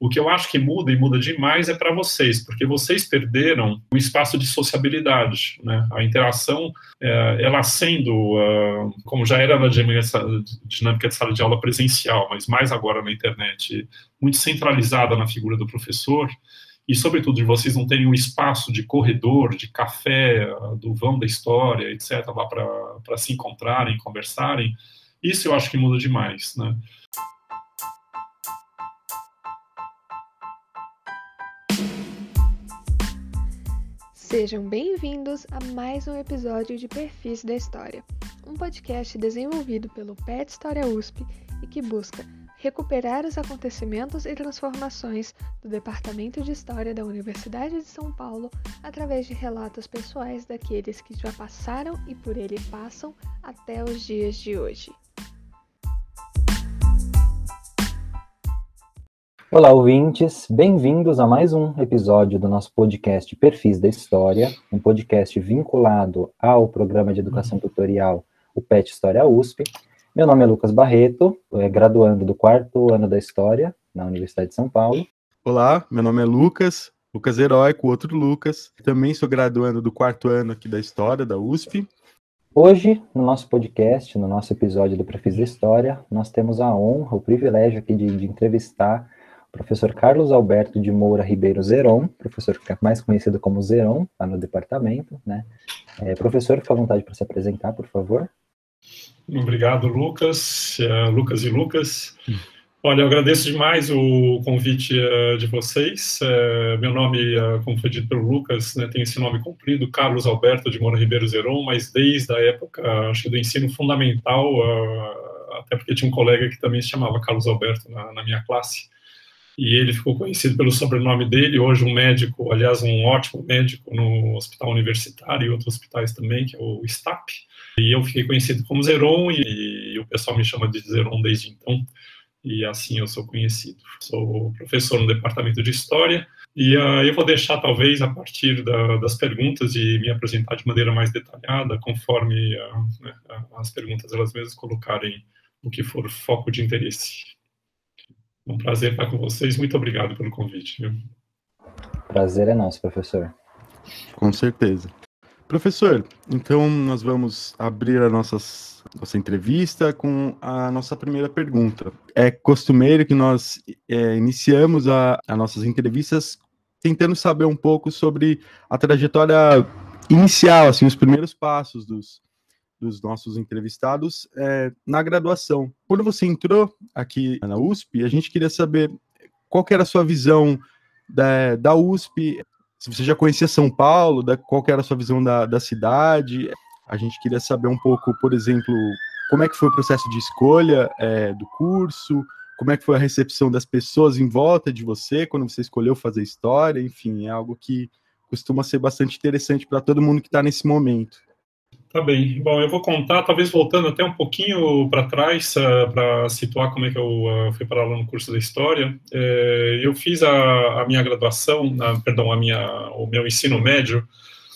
O que eu acho que muda e muda demais é para vocês, porque vocês perderam o espaço de sociabilidade, né? A interação, é, ela sendo, uh, como já era na dinâmica de sala de aula presencial, mas mais agora na internet, muito centralizada na figura do professor, e sobretudo de vocês não terem um espaço de corredor, de café, do vão da história, etc., lá para se encontrarem, conversarem, isso eu acho que muda demais, né? Sejam bem-vindos a mais um episódio de Perfis da História, um podcast desenvolvido pelo PET História USP e que busca recuperar os acontecimentos e transformações do Departamento de História da Universidade de São Paulo através de relatos pessoais daqueles que já passaram e por ele passam até os dias de hoje. Olá, ouvintes, bem-vindos a mais um episódio do nosso podcast Perfis da História, um podcast vinculado ao programa de educação tutorial, o PET História USP. Meu nome é Lucas Barreto, é graduando do quarto ano da História na Universidade de São Paulo. Olá, meu nome é Lucas, Lucas Heróico, outro Lucas. Também sou graduando do quarto ano aqui da História da USP. Hoje, no nosso podcast, no nosso episódio do Perfis da História, nós temos a honra, o privilégio aqui de, de entrevistar professor Carlos Alberto de Moura Ribeiro Zeron, professor que é mais conhecido como Zeron, lá no departamento, né? É, professor, fica à vontade para se apresentar, por favor. Obrigado, Lucas, uh, Lucas e Lucas. Olha, eu agradeço demais o convite uh, de vocês. Uh, meu nome, como foi dito pelo Lucas, né, tem esse nome comprido, Carlos Alberto de Moura Ribeiro Zeron, mas desde a época, acho que do ensino fundamental, até porque tinha um colega que também se chamava Carlos Alberto na, na minha classe, e ele ficou conhecido pelo sobrenome dele, hoje um médico, aliás, um ótimo médico no Hospital Universitário e outros hospitais também, que é o STAP. E eu fiquei conhecido como Zeron, e, e o pessoal me chama de Zeron desde então, e assim eu sou conhecido. Sou professor no Departamento de História, e uh, eu vou deixar, talvez, a partir da, das perguntas e me apresentar de maneira mais detalhada, conforme uh, né, as perguntas elas mesmas colocarem o que for foco de interesse. Um prazer estar com vocês. Muito obrigado pelo convite. Viu? Prazer é nosso, professor. Com certeza. Professor, então nós vamos abrir a nossas, nossa entrevista com a nossa primeira pergunta. É costumeiro que nós é, iniciamos a, as nossas entrevistas tentando saber um pouco sobre a trajetória inicial, assim, os primeiros passos dos, dos nossos entrevistados é, na graduação. Quando você entrou aqui na USP, a gente queria saber qual que era a sua visão da, da USP, se você já conhecia São Paulo, da, qual que era a sua visão da, da cidade. A gente queria saber um pouco, por exemplo, como é que foi o processo de escolha é, do curso, como é que foi a recepção das pessoas em volta de você quando você escolheu fazer história, enfim, é algo que costuma ser bastante interessante para todo mundo que está nesse momento. Tá bem. Bom, eu vou contar, talvez voltando até um pouquinho para trás, uh, eh, para situar como é que eu uh, fui para lá no curso da História. Uh, eu fiz a, a minha graduação, perdão, a minha, o meu ensino médio,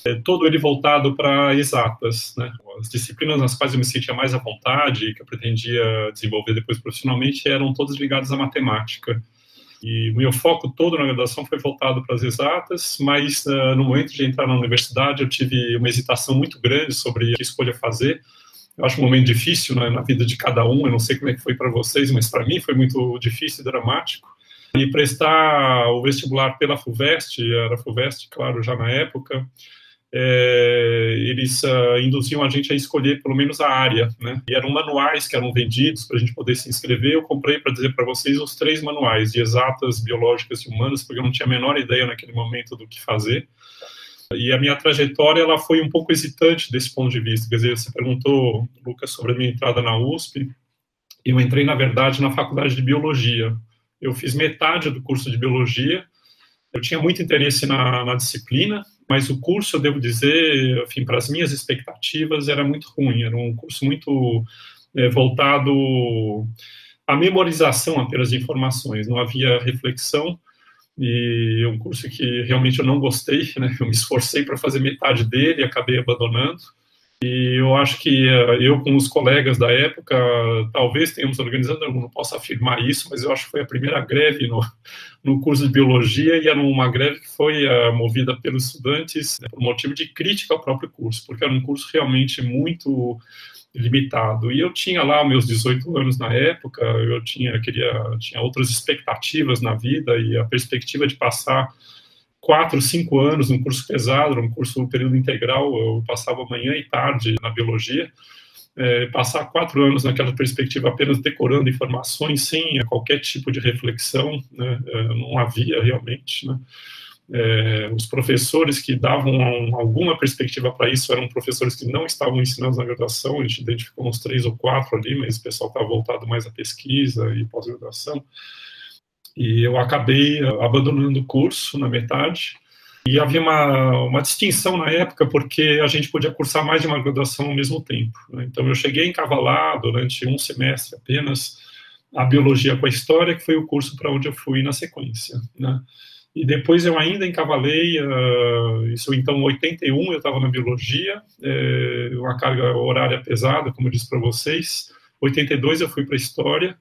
eh, todo ele voltado para exatas. Né? As disciplinas nas quais eu me sentia mais à vontade, que eu pretendia desenvolver depois profissionalmente, eram todas ligadas à matemática. E o meu foco todo na graduação foi voltado para as exatas, mas uh, no momento de entrar na universidade eu tive uma hesitação muito grande sobre a escolha fazer. Eu acho um momento difícil né, na vida de cada um, eu não sei como é que foi para vocês, mas para mim foi muito difícil e dramático. E prestar o vestibular pela FUVEST, era FUVEST, claro, já na época, é, eles uh, induziam a gente a escolher pelo menos a área, né? E eram manuais que eram vendidos para a gente poder se inscrever. Eu comprei para dizer para vocês os três manuais de exatas, biológicas e humanas, porque eu não tinha a menor ideia naquele momento do que fazer. E a minha trajetória ela foi um pouco hesitante desse ponto de vista. Quer dizer, você perguntou, Lucas, sobre a minha entrada na USP. Eu entrei, na verdade, na faculdade de biologia. Eu fiz metade do curso de biologia. Eu tinha muito interesse na, na disciplina, mas o curso, eu devo dizer, enfim, para as minhas expectativas, era muito ruim, era um curso muito é, voltado à memorização apenas de informações, não havia reflexão, e é um curso que realmente eu não gostei, né? eu me esforcei para fazer metade dele e acabei abandonando, E eu acho que uh, eu, com os colegas da época, talvez tenhamos organizado, eu não posso afirmar isso, mas eu acho que foi a primeira greve no, no curso de biologia, e era uma greve que foi uh, movida pelos estudantes né, por motivo de crítica ao próprio curso, porque era um curso realmente muito limitado. E eu tinha lá meus 18 anos na época, eu tinha queria tinha outras expectativas na vida e a perspectiva de passar quatro, cinco anos num curso pesado, num curso período integral, eu passava manhã e tarde na biologia, é, passar quatro anos naquela perspectiva apenas decorando informações sem qualquer tipo de reflexão, né, é, não havia realmente, né, é, os professores que davam alguma perspectiva para isso eram professores que não estavam ensinando na graduação, a gente identificou uns três ou quatro ali, mas o pessoal estava voltado mais à pesquisa e pós-graduação, e eu acabei eh, abandonando o curso na metade. E havia uma, uma distinção na época, porque a gente podia cursar mais de uma graduação ao mesmo tempo. Né? Então, eu cheguei a encavalar durante um semestre apenas a biologia com a história, que foi o curso para onde eu fui na sequência. Né? E depois eu ainda encavalei, uh, isso então, em 81 eu estava na biologia, é, uma carga horária pesada, como eu disse para vocês. 82 eu fui para história,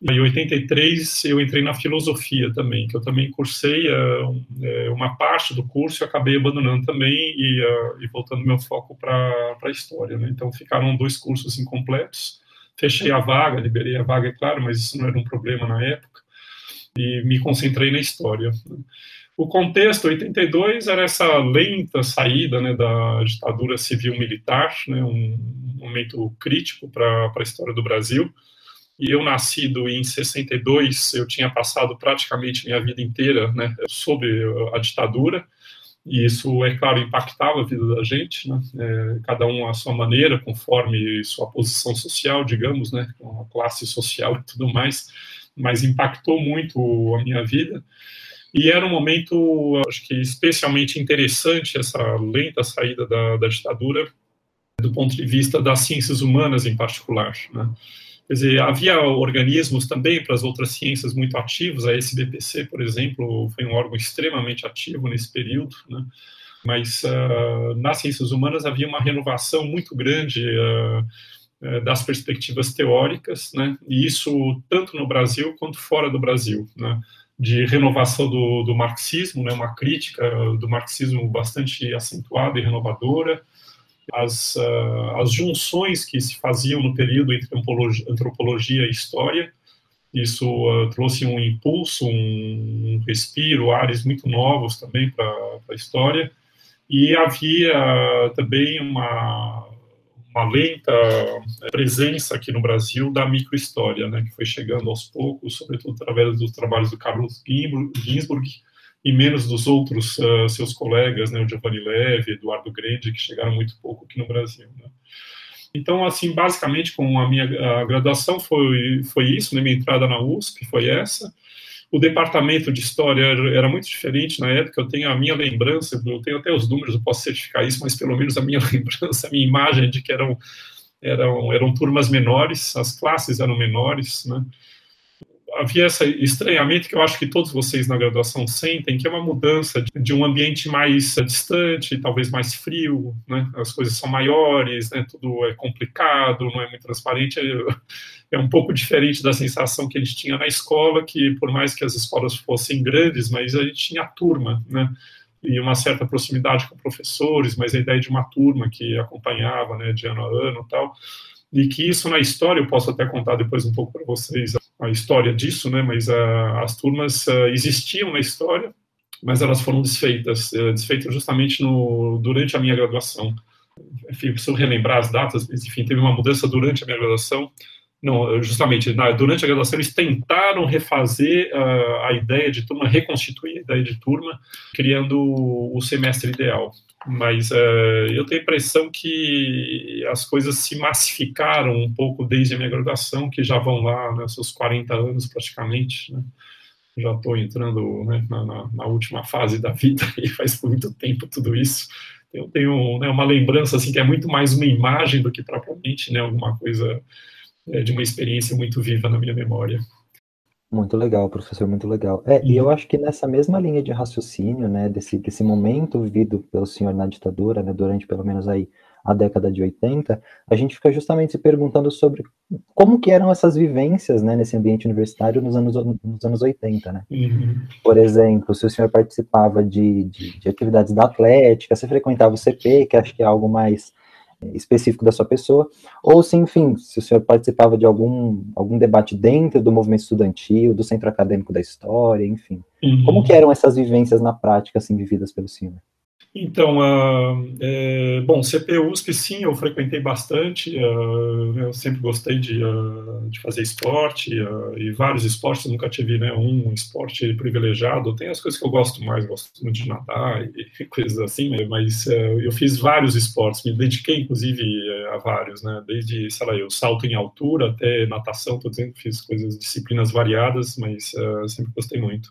em 83 eu entrei na filosofia também, que eu também cursei uh, uma parte do curso e acabei abandonando também e, uh, e voltando meu foco para a história. Né? Então ficaram dois cursos incompletos. Fechei a vaga, liberei a vaga, é claro, mas isso não era um problema na época. E me concentrei na história. O contexto 82 era essa lenta saída né, da ditadura civil-militar, né, um momento crítico para a história do Brasil e eu nascido em 62, eu tinha passado praticamente minha vida inteira né, sob a ditadura, e isso, é claro, impactava a vida da gente, né, é, cada um à sua maneira, conforme sua posição social, digamos, né, a classe social e tudo mais, mas impactou muito a minha vida. E era um momento, acho que especialmente interessante, essa lenta saída da, da ditadura, do ponto de vista das ciências humanas em particular. Né? Quer dizer, havia organismos também para as outras ciências muito ativos, a SBPC, por exemplo, foi um órgão extremamente ativo nesse período, né? mas uh, nas ciências humanas havia uma renovação muito grande uh, das perspectivas teóricas, né? e isso tanto no Brasil quanto fora do Brasil, né? de renovação do, do marxismo, né? uma crítica do marxismo bastante acentuada e renovadora, as, uh, as junções que se faziam no período entre antropologia, e história. Isso uh, trouxe um impulso, um, um, respiro, ares muito novos também para a história. E havia também uma, uma lenta presença aqui no Brasil da microhistória, né, que foi chegando aos poucos, sobretudo através dos trabalhos do Carlos Ginsburg, e menos dos outros uh, seus colegas, né, o Giovanni Leve, Eduardo Grande, que chegaram muito pouco aqui no Brasil. Né. Então, assim, basicamente, com a minha a graduação foi, foi isso, né, minha entrada na USP foi essa. O departamento de história era muito diferente na época, eu tenho a minha lembrança, eu tenho até os números, eu posso certificar isso, mas pelo menos a minha lembrança, a minha imagem de que eram, eram, eram turmas menores, as classes eram menores, né, havia esse estranhamento que eu acho que todos vocês na graduação sentem, que é uma mudança de, de um ambiente mais distante, talvez mais frio, né? As coisas são maiores, né? Tudo é complicado, não é muito transparente. É, é um pouco diferente da sensação que a gente tinha na escola, que por mais que as escolas fossem grandes, mas a gente tinha turma, né? E uma certa proximidade com professores, mas a ideia de uma turma que acompanhava, né, de ano a ano, tal e que isso na história, eu posso até contar depois um pouco para vocês a história disso, né, mas uh, as turmas uh, existiam na história, mas elas foram desfeitas, uh, desfeitas justamente no, durante a minha graduação. Enfim, preciso relembrar as datas, mas enfim, teve uma mudança durante a minha graduação, justamente, na, durante a graduação eles tentaram refazer uh, a ideia de turma, reconstituir a ideia de turma, criando o, o semestre ideal mas uh, eu tenho a impressão que as coisas se massificaram um pouco desde a minha graduação, que já vão lá, né, seus 40 anos praticamente, né? já estou entrando né, na, na, na, última fase da vida e faz muito tempo tudo isso. Eu tenho né, uma lembrança assim que é muito mais uma imagem do que propriamente né, alguma coisa é, de uma experiência muito viva na minha memória. Muito legal, professor, muito legal. É, e eu uhum. acho que nessa mesma linha de raciocínio, né, desse, desse momento vivido pelo senhor na ditadura, né, durante pelo menos aí a década de 80, a gente fica justamente se perguntando sobre como que eram essas vivências, né, nesse ambiente universitário nos anos, nos anos 80, né? Uhum. Por exemplo, se o senhor participava de, de, de atividades da atlética, você frequentava o CP, que acho que é algo mais específico da sua pessoa, ou se, enfim, se o senhor participava de algum, algum debate dentro do movimento estudantil, do centro acadêmico da história, enfim. Uhum. Como que eram essas vivências na prática, assim, vividas pelo senhor? Então, uh, é, bom, sim, eu frequentei bastante, uh, eu sempre gostei de, uh, de fazer esporte, e vários esportes, nunca tive né, um esporte privilegiado, tem as coisas que eu gosto mais, gosto muito de nadar e, coisas assim, né, mas eu fiz vários esportes, me dediquei, inclusive, a vários, né, desde, sei lá, eu salto em altura até natação, estou dizendo fiz coisas, disciplinas variadas, mas sempre gostei muito.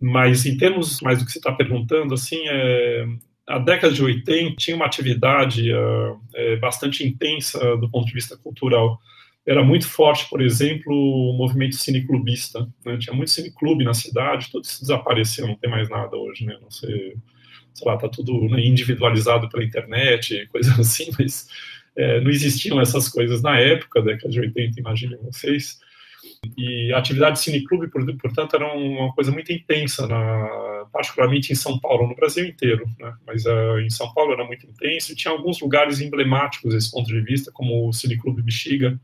Mas em termos mais do que você está perguntando, assim, é, a década de 80 tinha uma atividade uh, é, bastante intensa do ponto de vista cultural. Era muito forte, por exemplo, o movimento cineclubista. Né? Tinha muito cineclube na cidade, tudo isso desapareceu, não tem mais nada hoje, né? Não sei, sei lá, tá tudo né, individualizado pela internet, coisas assim, mas é, não existiam essas coisas na época, década de 80, imaginem vocês. E a atividade de cineclube, portanto, era uma coisa muito intensa, na, particularmente em São Paulo, no Brasil inteiro, né? mas uh, em São Paulo era muito intenso, e tinha alguns lugares emblemáticos desse ponto de vista, como o Cineclube Bexiga,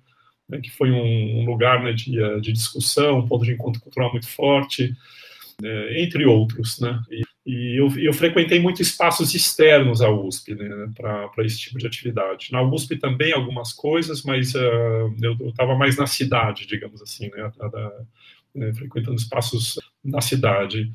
né, que foi um, lugar né, de, uh, de, discussão, um ponto de encontro cultural muito forte, uh, entre outros. Né? E, e eu, eu, frequentei muito espaços externos à USP né, para esse tipo de atividade. Na USP também algumas coisas, mas uh, eu estava mais na cidade, digamos assim, né, né, frequentando espaços na cidade.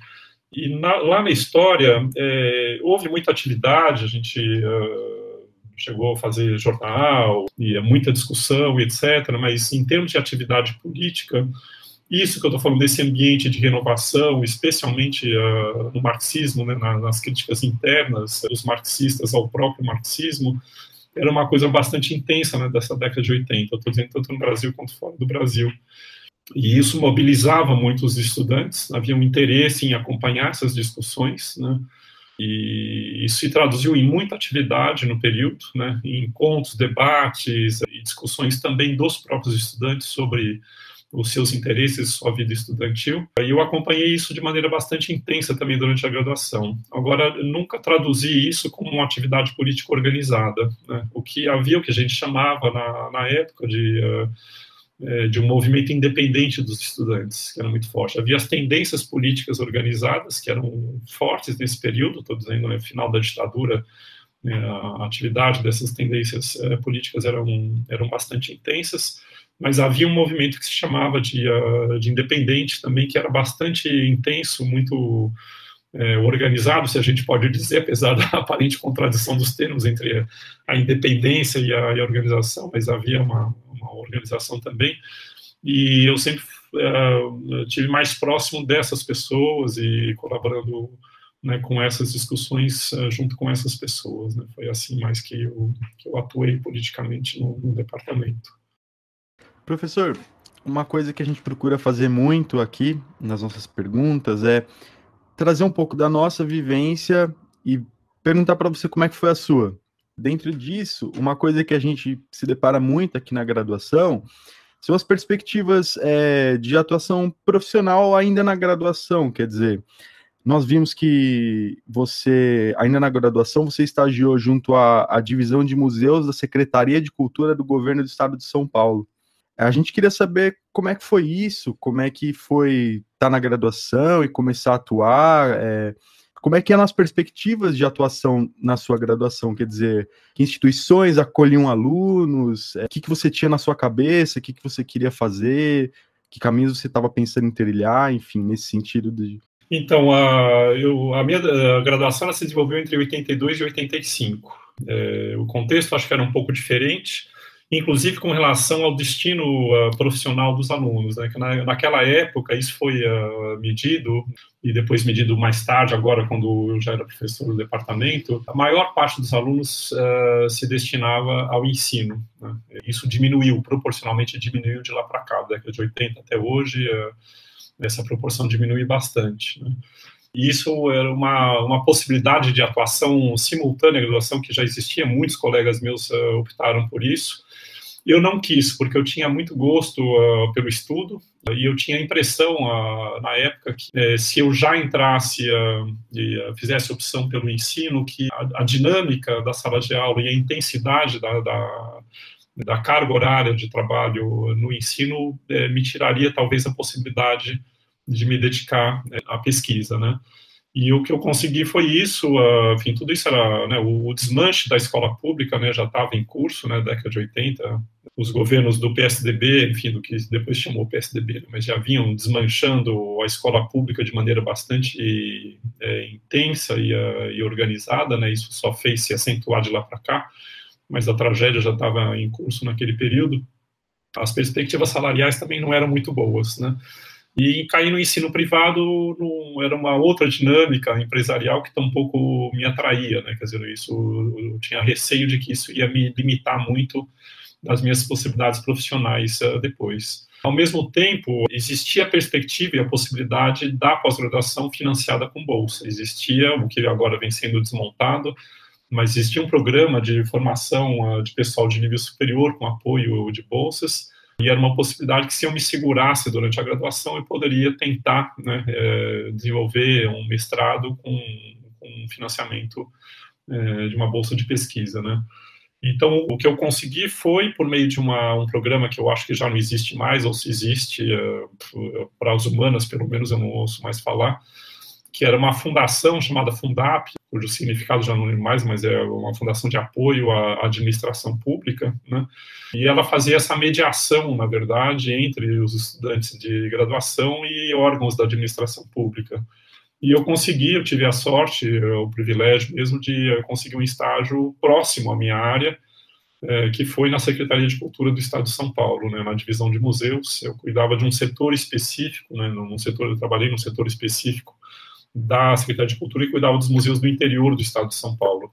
E na, lá na história é, houve muita atividade, a gente uh, chegou a fazer jornal, e muita discussão, etc. Mas em termos de atividade política, isso que eu estou falando desse ambiente de renovação, especialmente uh, no marxismo, né, nas críticas internas dos marxistas ao próprio marxismo, era uma coisa bastante intensa né, dessa década de 80. Eu estou dizendo tanto no Brasil quanto fora do Brasil. E isso mobilizava muito os estudantes, havia um interesse em acompanhar essas discussões, né, e isso se traduziu em muita atividade no período, né, em encontros, debates e discussões também dos próprios estudantes sobre os seus interesses, sua vida estudantil. E eu acompanhei isso de maneira bastante intensa também durante a graduação. Agora, nunca traduzi isso como uma atividade política organizada. Né? O que havia, o que a gente chamava na, na época de, uh, de um movimento independente dos estudantes, que era muito forte. Havia as tendências políticas organizadas, que eram fortes nesse período, estou dizendo, no né, final da ditadura, né, a atividade dessas tendências uh, políticas eram, eram bastante intensas mas havia um movimento que se chamava de, uh, de independente também, que era bastante intenso, muito é, organizado, se a gente pode dizer, apesar da aparente contradição dos termos entre a independência e a, e a organização, mas havia uma, uma, organização também. E eu sempre uh, tive mais próximo dessas pessoas e colaborando né, com essas discussões uh, junto com essas pessoas. Né? Foi assim mais que eu, que eu atuei politicamente no, no departamento. Professor, uma coisa que a gente procura fazer muito aqui nas nossas perguntas é trazer um pouco da nossa vivência e perguntar para você como é que foi a sua. Dentro disso, uma coisa que a gente se depara muito aqui na graduação são as perspectivas é, de atuação profissional ainda na graduação, quer dizer, nós vimos que você, ainda na graduação, você estagiou junto à, à divisão de museus da Secretaria de Cultura do Governo do Estado de São Paulo. A gente queria saber como é que foi isso, como é que foi estar tá na graduação e começar a atuar, é, como é que eram as perspectivas de atuação na sua graduação, quer dizer, que instituições acolhiam alunos, é, o que, que você tinha na sua cabeça, o que, que você queria fazer, que caminhos você estava pensando em trilhar, enfim, nesse sentido de... Então, a, eu, a minha a graduação se desenvolveu entre 82 e 85. É, o contexto acho que era um pouco diferente, inclusive com relação ao destino uh, profissional dos alunos, né? Que na, naquela época isso foi uh, medido e depois medido mais tarde, agora quando eu já era professor do departamento, a maior parte dos alunos uh, se destinava ao ensino. Né? Isso diminuiu, proporcionalmente diminuiu de lá para cá, da década de 80 até hoje, essa proporção diminui bastante. Né? E isso era uma, uma possibilidade de atuação simultânea, graduação que já existia, muitos colegas meus optaram por isso. Eu não quis, porque eu tinha muito gosto uh, pelo estudo, e eu tinha a impressão, uh, na época, que eh, se eu já entrasse e fizesse opção pelo ensino, que a, a, dinâmica da sala de aula e a intensidade da, da da carga horária de trabalho no ensino eh, me tiraria talvez a possibilidade de me dedicar né, à pesquisa, né? E o que eu consegui foi isso, uh, enfim, tudo isso era, né, o, desmanche da escola pública, né, já estava em curso, né, década de 80, os governos do PSDB, enfim, do que depois chamou PSDB, né, mas já vinham desmanchando a escola pública de maneira bastante é, intensa e, uh, e, organizada, né, isso só fez se acentuar de lá para cá, mas a tragédia já estava em curso naquele período, as perspectivas salariais também não eram muito boas, né, e cair no ensino privado não, era uma outra dinâmica empresarial que tampouco me atraía, né? Quer dizer, isso eu tinha receio de que isso ia me limitar muito das minhas possibilidades profissionais uh, depois. Ao mesmo tempo, existia a perspectiva e a possibilidade da pós-graduação financiada com bolsa. Existia o que agora vem sendo desmontado, mas existia um programa de formação uh, de pessoal de nível superior com apoio de bolsas e era uma possibilidade que, se eu me segurasse durante a graduação, eu poderia tentar né, é, desenvolver um mestrado com, com financiamento de uma bolsa de pesquisa, né. Então, o que eu consegui foi, por meio de uma, um programa que eu acho que já não existe mais, ou se existe, é, para as humanas, pelo menos eu não ouço mais falar, que era uma fundação chamada Fundap, cujo significado já não lembro mais, mas é uma fundação de apoio à administração pública, né? E ela fazia essa mediação, na verdade, entre os estudantes de graduação e órgãos da administração pública. E eu consegui, eu tive a sorte, o privilégio mesmo de conseguir um estágio próximo à minha área, é, que foi na Secretaria de Cultura do Estado de São Paulo, né, na divisão de museus. Eu cuidava de um setor específico, né, num setor, eu trabalhei num setor específico da Secretaria de Cultura e cuidava dos museus do interior do estado de São Paulo,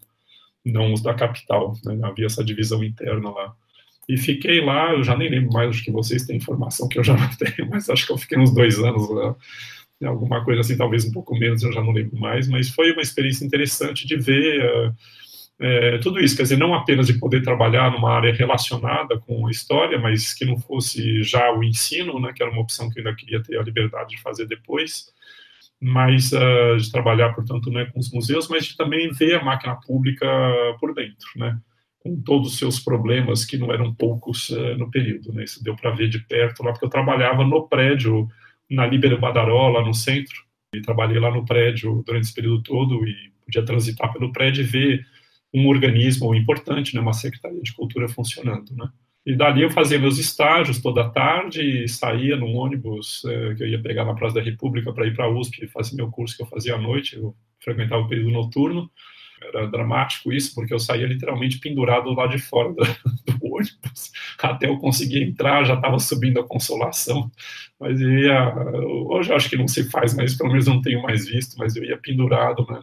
não os da capital, né? havia essa divisão interna lá. E fiquei lá, eu já nem lembro mais, acho que vocês têm informação que eu já não tenho, mas acho que eu fiquei uns dois anos lá, alguma coisa assim, talvez um pouco menos, eu já não lembro mais, mas foi uma experiência interessante de ver é, tudo isso, quer dizer, não apenas de poder trabalhar numa área relacionada com a história, mas que não fosse já o ensino, né, que era uma opção que eu ainda queria ter a liberdade de fazer depois, mas uh, de trabalhar, portanto, né, com os museus, mas de também ver a máquina pública por dentro, né, com todos os seus problemas, que não eram poucos uh, no período. Né, isso deu para ver de perto lá, porque eu trabalhava no prédio, na Líbero Badaró, lá no centro, e trabalhei lá no prédio durante esse período todo e podia transitar pelo prédio e ver um organismo importante, né, uma secretaria de cultura funcionando, né. E dali eu fazia meus estágios toda tarde saía num ônibus é, que eu ia pegar na Praça da República para ir para a USP fazer meu curso que eu fazia à noite. Eu frequentava o período noturno. Era dramático isso, porque eu saía literalmente pendurado lá de fora do, do ônibus. Até eu conseguir entrar, já estava subindo a consolação. Mas eu ia. Hoje eu acho que não se faz, mas pelo menos não tenho mais visto. Mas eu ia pendurado né,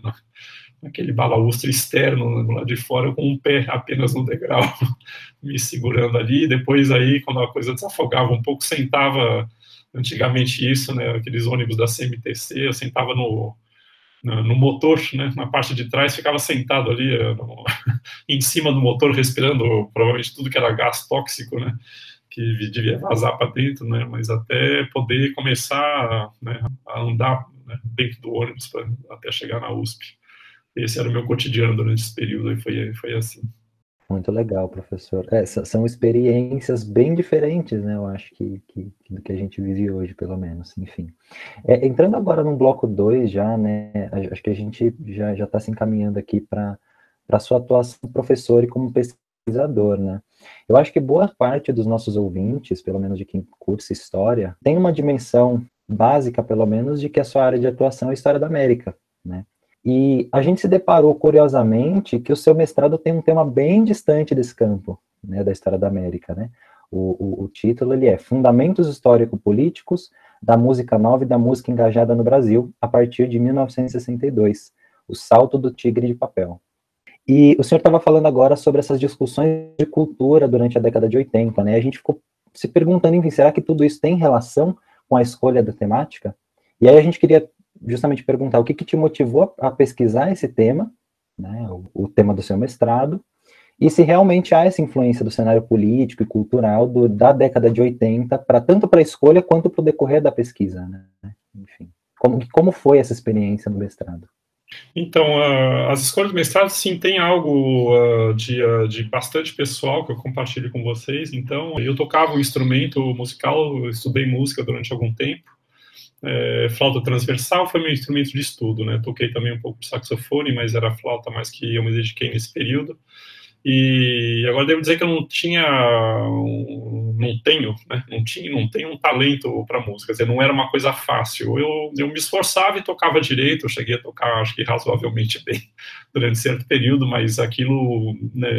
aquele balaustre externo lá de fora, com um pé apenas no degrau, me segurando ali. Depois aí, quando a coisa desafogava um pouco, sentava, antigamente isso, né, aqueles ônibus da CMTC, eu sentava no, no, motor, né, na parte de trás, ficava sentado ali eh, no, em cima do motor, respirando provavelmente tudo que era gás tóxico, né, que devia vazar para dentro, né, mas até poder começar né, a andar né, dentro do ônibus pra, até chegar na USP esse era o meu cotidiano durante esse período e foi, foi assim. Muito legal, professor. É, são experiências bem diferentes, né? Eu acho que, que, do que a gente vive hoje, pelo menos. Enfim. É, entrando agora no bloco 2 já, né? Acho que a gente já está se encaminhando aqui para a sua atuação como professor e como pesquisador, né? Eu acho que boa parte dos nossos ouvintes, pelo menos de quem cursa História, tem uma dimensão básica, pelo menos, de que a sua área de atuação é História da América, né? E a gente se deparou, curiosamente, que o seu mestrado tem um tema bem distante desse campo, né, da história da América, né? O, o, o título ele é Fundamentos Histórico-Políticos da Música Nova e da Música Engajada no Brasil, a partir de 1962, O Salto do Tigre de Papel. E o senhor estava falando agora sobre essas discussões de cultura durante a década de 80, né? A gente ficou se perguntando, enfim, será que tudo isso tem relação com a escolha da temática? E aí a gente queria justamente perguntar o que, que te motivou a, pesquisar esse tema, né, o, o, tema do seu mestrado, e se realmente há essa influência do cenário político e cultural do, da década de 80, para tanto para a escolha quanto para o decorrer da pesquisa. Né? Enfim, como, como foi essa experiência no mestrado? Então, uh, as escolas de mestrado, sim, tem algo uh, de, uh, de bastante pessoal que eu compartilho com vocês. Então, eu tocava um instrumento musical, estudei música durante algum tempo. É, flauta transversal foi meu instrumento de estudo, né? Toquei também um pouco de saxofone, mas era flauta mais que eu me dediquei nesse período. E agora devo dizer que eu não tinha, não tenho, né? Não tinha, não tenho um talento para música. Dizer, não era uma coisa fácil. Eu, eu me esforçava e tocava direito. Eu cheguei a tocar, acho que razoavelmente bem durante certo período, mas aquilo né,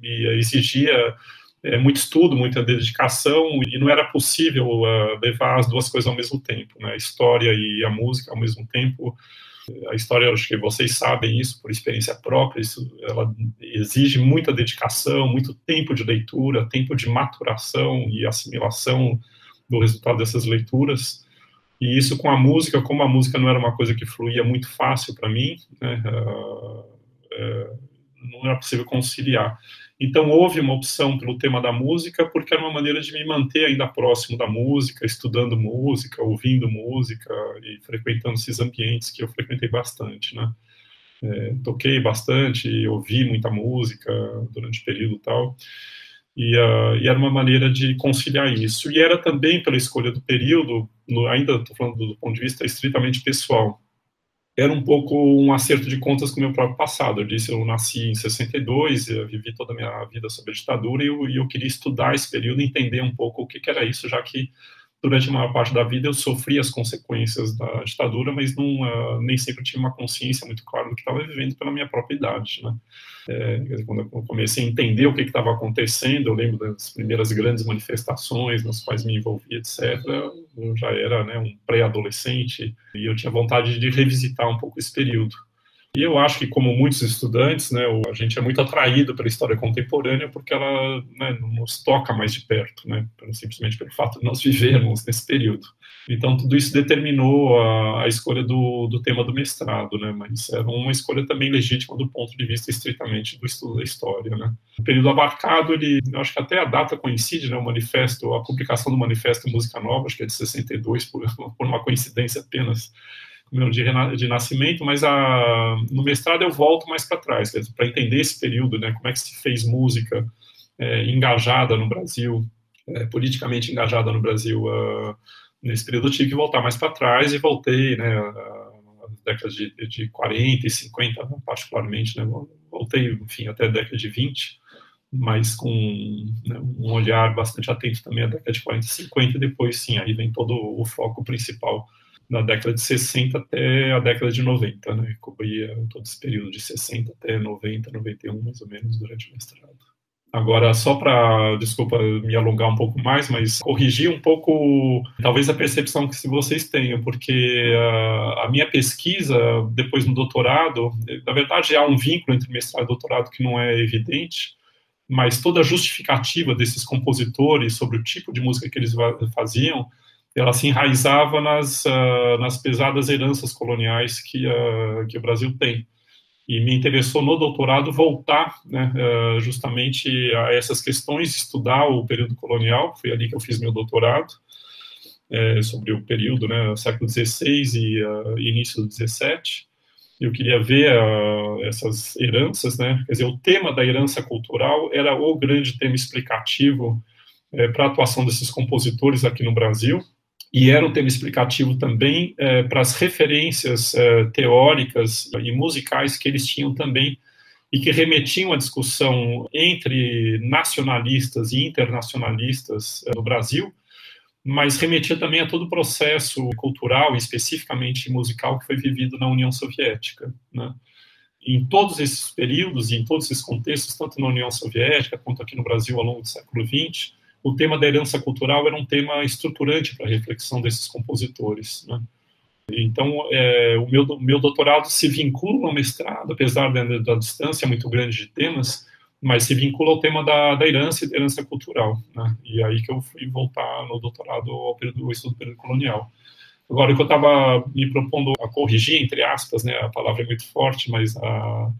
me exigia é, muito estudo, muita dedicação e não era possível uh, levar as duas coisas ao mesmo tempo, né? A história e a música ao mesmo tempo a história, acho que vocês sabem isso por experiência própria, isso, ela exige muita dedicação, muito tempo de leitura, tempo de maturação e assimilação do resultado dessas leituras. E isso com a música, como a música não era uma coisa que fluía muito fácil para mim, né, uh, uh, não era possível conciliar. Então, houve uma opção pelo tema da música, porque era uma maneira de me manter ainda próximo da música, estudando música, ouvindo música e frequentando esses ambientes que eu frequentei bastante, né? É, toquei bastante, ouvi muita música durante o período tal, e, uh, e, era uma maneira de conciliar isso. E era também pela escolha do período, no, ainda estou falando do, do ponto de vista estritamente pessoal, era um pouco um acerto de contas com o meu próprio passado. Eu disse, eu nasci em 62, eu vivi toda a minha vida sob a ditadura e eu, eu queria estudar esse período, entender um pouco o que, que, era isso, já que durante a maior parte da vida eu sofri as consequências da ditadura, mas não, uh, nem sempre tinha uma consciência muito clara do que estava vivendo pela minha própria idade, né? É, quando eu comecei a entender o que estava acontecendo, eu lembro das primeiras grandes manifestações nas quais me envolvi, etc. Eu já era né, um pré-adolescente e eu tinha vontade de revisitar um pouco esse período. E eu acho que, como muitos estudantes, né, a gente é muito atraído pela história contemporânea porque ela né, nos toca mais de perto, né, simplesmente pelo fato de nós vivermos nesse período. Então, tudo isso determinou a, a escolha do, do, tema do mestrado, né, mas era uma escolha também legítima do ponto de vista estritamente do estudo da história. Né. O período abarcado, ele, acho que até a data coincide, né, o manifesto, a publicação do manifesto Música Nova, acho que é de 62, por, por uma coincidência apenas, de, de nascimento, mas a, no mestrado eu volto mais para trás, para entender esse período, né, como é que se fez música é, engajada no Brasil, é, politicamente engajada no Brasil. Uh, nesse período eu tive que voltar mais para trás e voltei, né, as décadas de, de 40 e 50, particularmente, né, voltei, enfim, até a década de 20, mas com né, um olhar bastante atento também à década de 40 e 50, e depois, sim, aí vem todo o foco principal da década de 60 até a década de 90, né? Cobria todo esse período de 60 até 90, 91, mais ou menos, durante o mestrado. Agora, só para, desculpa me alongar um pouco mais, mas corrigir um pouco, talvez a percepção que vocês tenham, porque a, a minha pesquisa, depois no doutorado, na verdade há um vínculo entre mestrado e doutorado que não é evidente, mas toda a justificativa desses compositores sobre o tipo de música que eles faziam ela se enraizava nas, uh, nas pesadas heranças coloniais que, uh, que o Brasil tem. E me interessou no doutorado voltar né, uh, justamente a essas questões, estudar o período colonial, foi ali que eu fiz meu doutorado, é, sobre o período, né, século XVI e início do XVII. Eu queria ver essas heranças, né, quer dizer, o tema da herança cultural era o grande tema explicativo é, para a atuação desses compositores aqui no Brasil, e era um tema explicativo também é, para as referências é, teóricas e musicais que eles tinham também e que remetiam à discussão entre nacionalistas e internacionalistas é, no Brasil, mas remetia também a todo o processo cultural, especificamente musical, que foi vivido na União Soviética. Né? Em todos esses períodos e em todos esses contextos, tanto na União Soviética quanto aqui no Brasil ao longo do século XX, o tema da herança cultural era um tema estruturante para a reflexão desses compositores. Né? Então, é, o meu, meu doutorado se vincula ao mestrado, apesar da, da, distância muito grande de temas, mas se vincula ao tema da, da herança e da herança cultural. Né? E aí que eu fui voltar no doutorado ao, período, ao estudo do período colonial. Agora, o que eu estava me propondo a corrigir, entre aspas, né, a palavra é muito forte, mas a,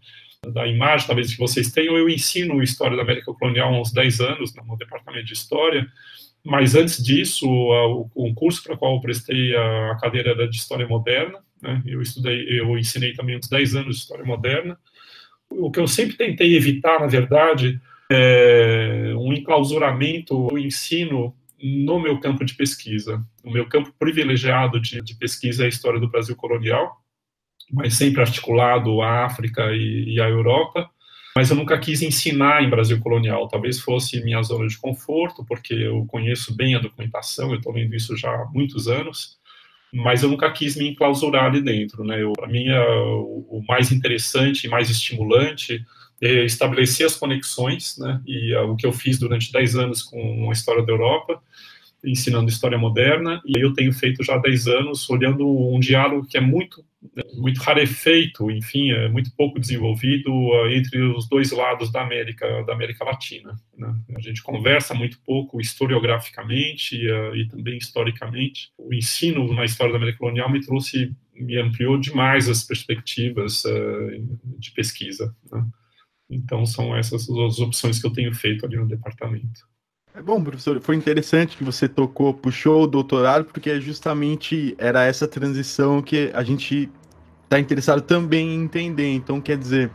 da imagem, talvez, que vocês tenham, eu ensino História da América Colonial há uns 10 anos no Departamento de História, mas antes disso, o, o curso para o qual eu prestei a cadeira era de História Moderna, né, eu estudei, eu ensinei também uns 10 anos de História Moderna. O que eu sempre tentei evitar, na verdade, é um enclausuramento do ensino no meu campo de pesquisa. O meu campo privilegiado de, de pesquisa é a história do Brasil colonial, mas sempre articulado à África e, e à Europa. Mas eu nunca quis ensinar em Brasil colonial. Talvez fosse minha zona de conforto, porque eu conheço bem a documentação, eu estou lendo isso já há muitos anos mas eu nunca quis me enclausurar ali dentro, né? Para mim, é o, mais interessante e mais estimulante é estabelecer as conexões, né? E é o que eu fiz durante 10 anos com a história da Europa, ensinando história moderna, e eu tenho feito já há 10 anos olhando um diálogo que é muito muito rarefeito, enfim, é muito pouco desenvolvido uh, entre os dois lados da América, da América Latina. Né? A gente conversa muito pouco historiograficamente uh, e também historicamente. O ensino na história da América colonial me trouxe, me ampliou demais as perspectivas uh, de pesquisa. Né? Então, são essas as opções que eu tenho feito ali no departamento. É bom, professor, foi interessante que você tocou, puxou o doutorado, porque justamente era essa transição que a gente está interessado também em entender. Então, quer dizer,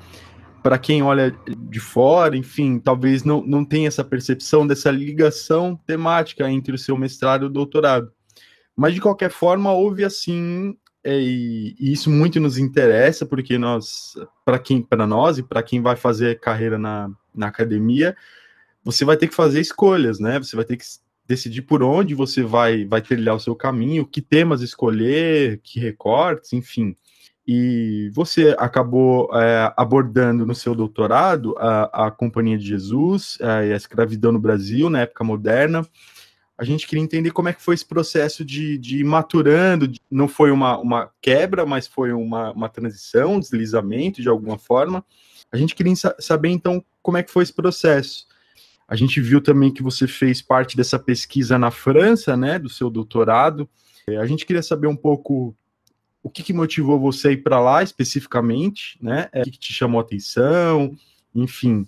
para quem olha de fora, enfim, talvez não, não tenha essa percepção dessa ligação temática entre o seu mestrado e o doutorado. Mas, de qualquer forma, houve assim, é, e, e isso muito nos interessa, porque nós, para quem, para nós e para quem vai fazer carreira na, na academia, você vai ter que fazer escolhas, né? Você vai ter que decidir por onde você vai, vai trilhar o seu caminho, que temas escolher, que recortes, enfim. E você acabou é, abordando no seu doutorado a, a Companhia de Jesus é, e a escravidão no Brasil na época moderna. A gente queria entender como é que foi esse processo de, de maturando. Não foi uma, uma quebra, mas foi uma, uma transição, um deslizamento de alguma forma. A gente queria saber, então, como é que foi esse processo. A gente viu também que você fez parte dessa pesquisa na França, né, do seu doutorado. É, a gente queria saber um pouco o que, que motivou você a ir para lá especificamente, né? É, o que, que, te chamou a atenção, enfim.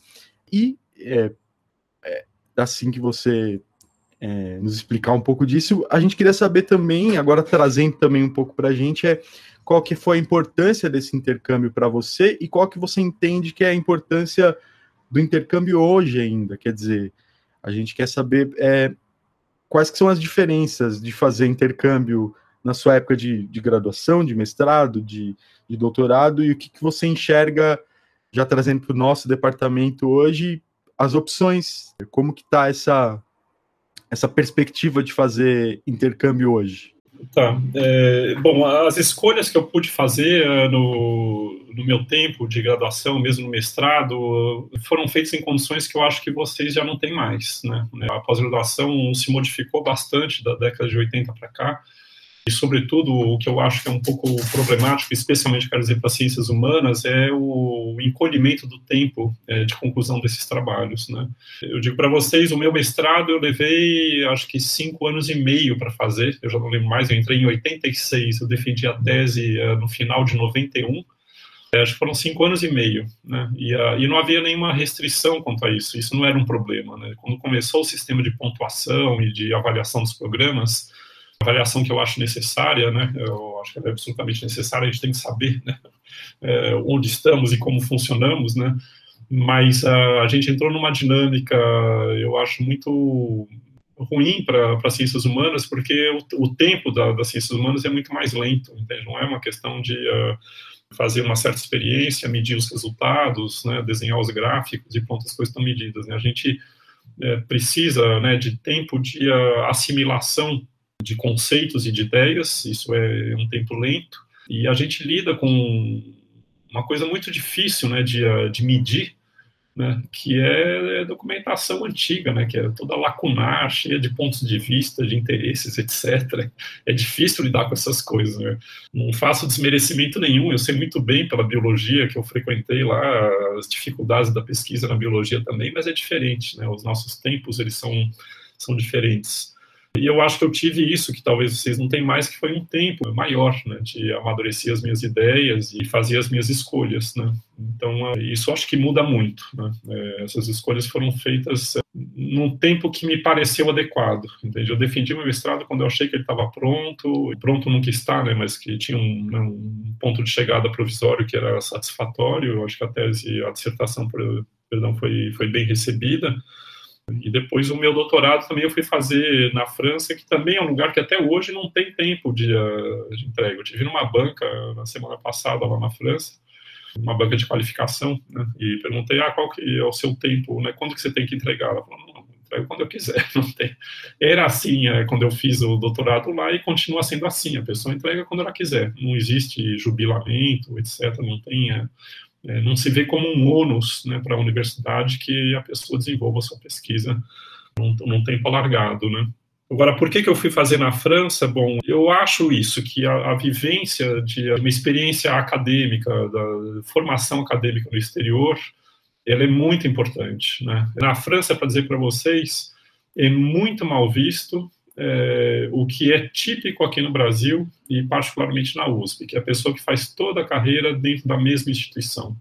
E é, é, assim que você é, nos explicar um pouco disso, a gente queria saber também, agora trazendo também um pouco para a gente, é qual que foi a importância desse intercâmbio para você e qual que você entende que é a importância do intercâmbio hoje ainda. Quer dizer, a gente quer saber é, quais que são as diferenças de fazer intercâmbio na sua época de, de graduação, de mestrado, de, de, doutorado, e o que, que você enxerga, já trazendo para o nosso departamento hoje, as opções, como que está essa, essa perspectiva de fazer intercâmbio hoje? Tá. É, bom, as escolhas que eu pude fazer uh, no, no meu tempo de graduação, mesmo no mestrado, foram feitas em condições que eu acho que vocês já não têm mais. Né? A pós-graduação se modificou bastante da década de 80 para cá. E, sobretudo, o que eu acho que é um pouco problemático, especialmente, quero dizer, para ciências humanas, é o encolhimento do tempo é, de conclusão desses trabalhos. Né? Eu digo para vocês, o meu mestrado eu levei, acho que, cinco anos e meio para fazer, eu já não lembro mais, eu entrei em 86, eu defendi a tese uh, no final de 91, é, acho que foram cinco anos e meio, né? E, uh, e, não havia nenhuma restrição quanto a isso, isso não era um problema, né? Quando começou o sistema de pontuação e de avaliação dos programas, avaliação que eu acho necessária, né? Eu acho que ela é absolutamente necessária. A gente tem que saber né? é, onde estamos e como funcionamos, né? Mas uh, a gente entrou numa dinâmica, eu acho muito ruim para ciências humanas, porque o, o tempo da, das ciências humanas é muito mais lento. Entende? Não é uma questão de uh, fazer uma certa experiência, medir os resultados, né? Desenhar os gráficos e pronto, as coisas estão medidas. Né? A gente é, precisa né, de tempo de uh, assimilação de conceitos e de ideias, isso é um tempo lento, e a gente lida com uma coisa muito difícil né, de, eh, de medir, né, que é documentação antiga, né, que é toda lacunar, cheia de pontos de vista, de interesses, etc. É difícil lidar com essas coisas. Né? Não faço desmerecimento nenhum, eu sei muito bem pela biologia que eu frequentei lá, as dificuldades da pesquisa na biologia também, mas é diferente. Né? Os nossos tempos eles são, são diferentes. E eu acho que eu tive isso, que talvez vocês não tenham mais, que foi um tempo maior, né, de amadurecer as minhas ideias e fazer as minhas escolhas, né. Então, isso acho que muda muito, né. É, essas escolhas foram feitas é, num tempo que me pareceu adequado, entende? Eu defendi meu mestrado quando eu achei que ele estava pronto, pronto nunca está, né, mas que tinha um, né, um ponto de chegada provisório que era satisfatório, eu acho que a tese, a dissertação, perdão, foi, foi bem recebida, e depois o meu doutorado também eu fui fazer na França, que também é um lugar que até hoje não tem tempo de, uh, de entrega. Eu tive numa banca na semana passada lá na França, uma banca de qualificação, né, e perguntei, ah, qual que é o seu tempo, né, quando que você tem que entregar? Ela falou, não, entrego quando eu quiser, não tem. Era assim é, quando eu fiz o doutorado lá e continua sendo assim, a pessoa entrega quando ela quiser. Não existe jubilamento, etc, não tem... É, é, não se vê como um ônus né, para a universidade que a pessoa desenvolva a sua pesquisa num, num tempo alargado, né. Agora, por que, que eu fui fazer na França? Bom, eu acho isso, que a, a vivência de uma experiência acadêmica, da formação acadêmica no exterior, ela é muito importante. Né? Na França, para dizer para vocês, é muito mal visto é, o que é típico aqui no Brasil e particularmente na USP, que é a pessoa que faz toda a carreira dentro da mesma instituição.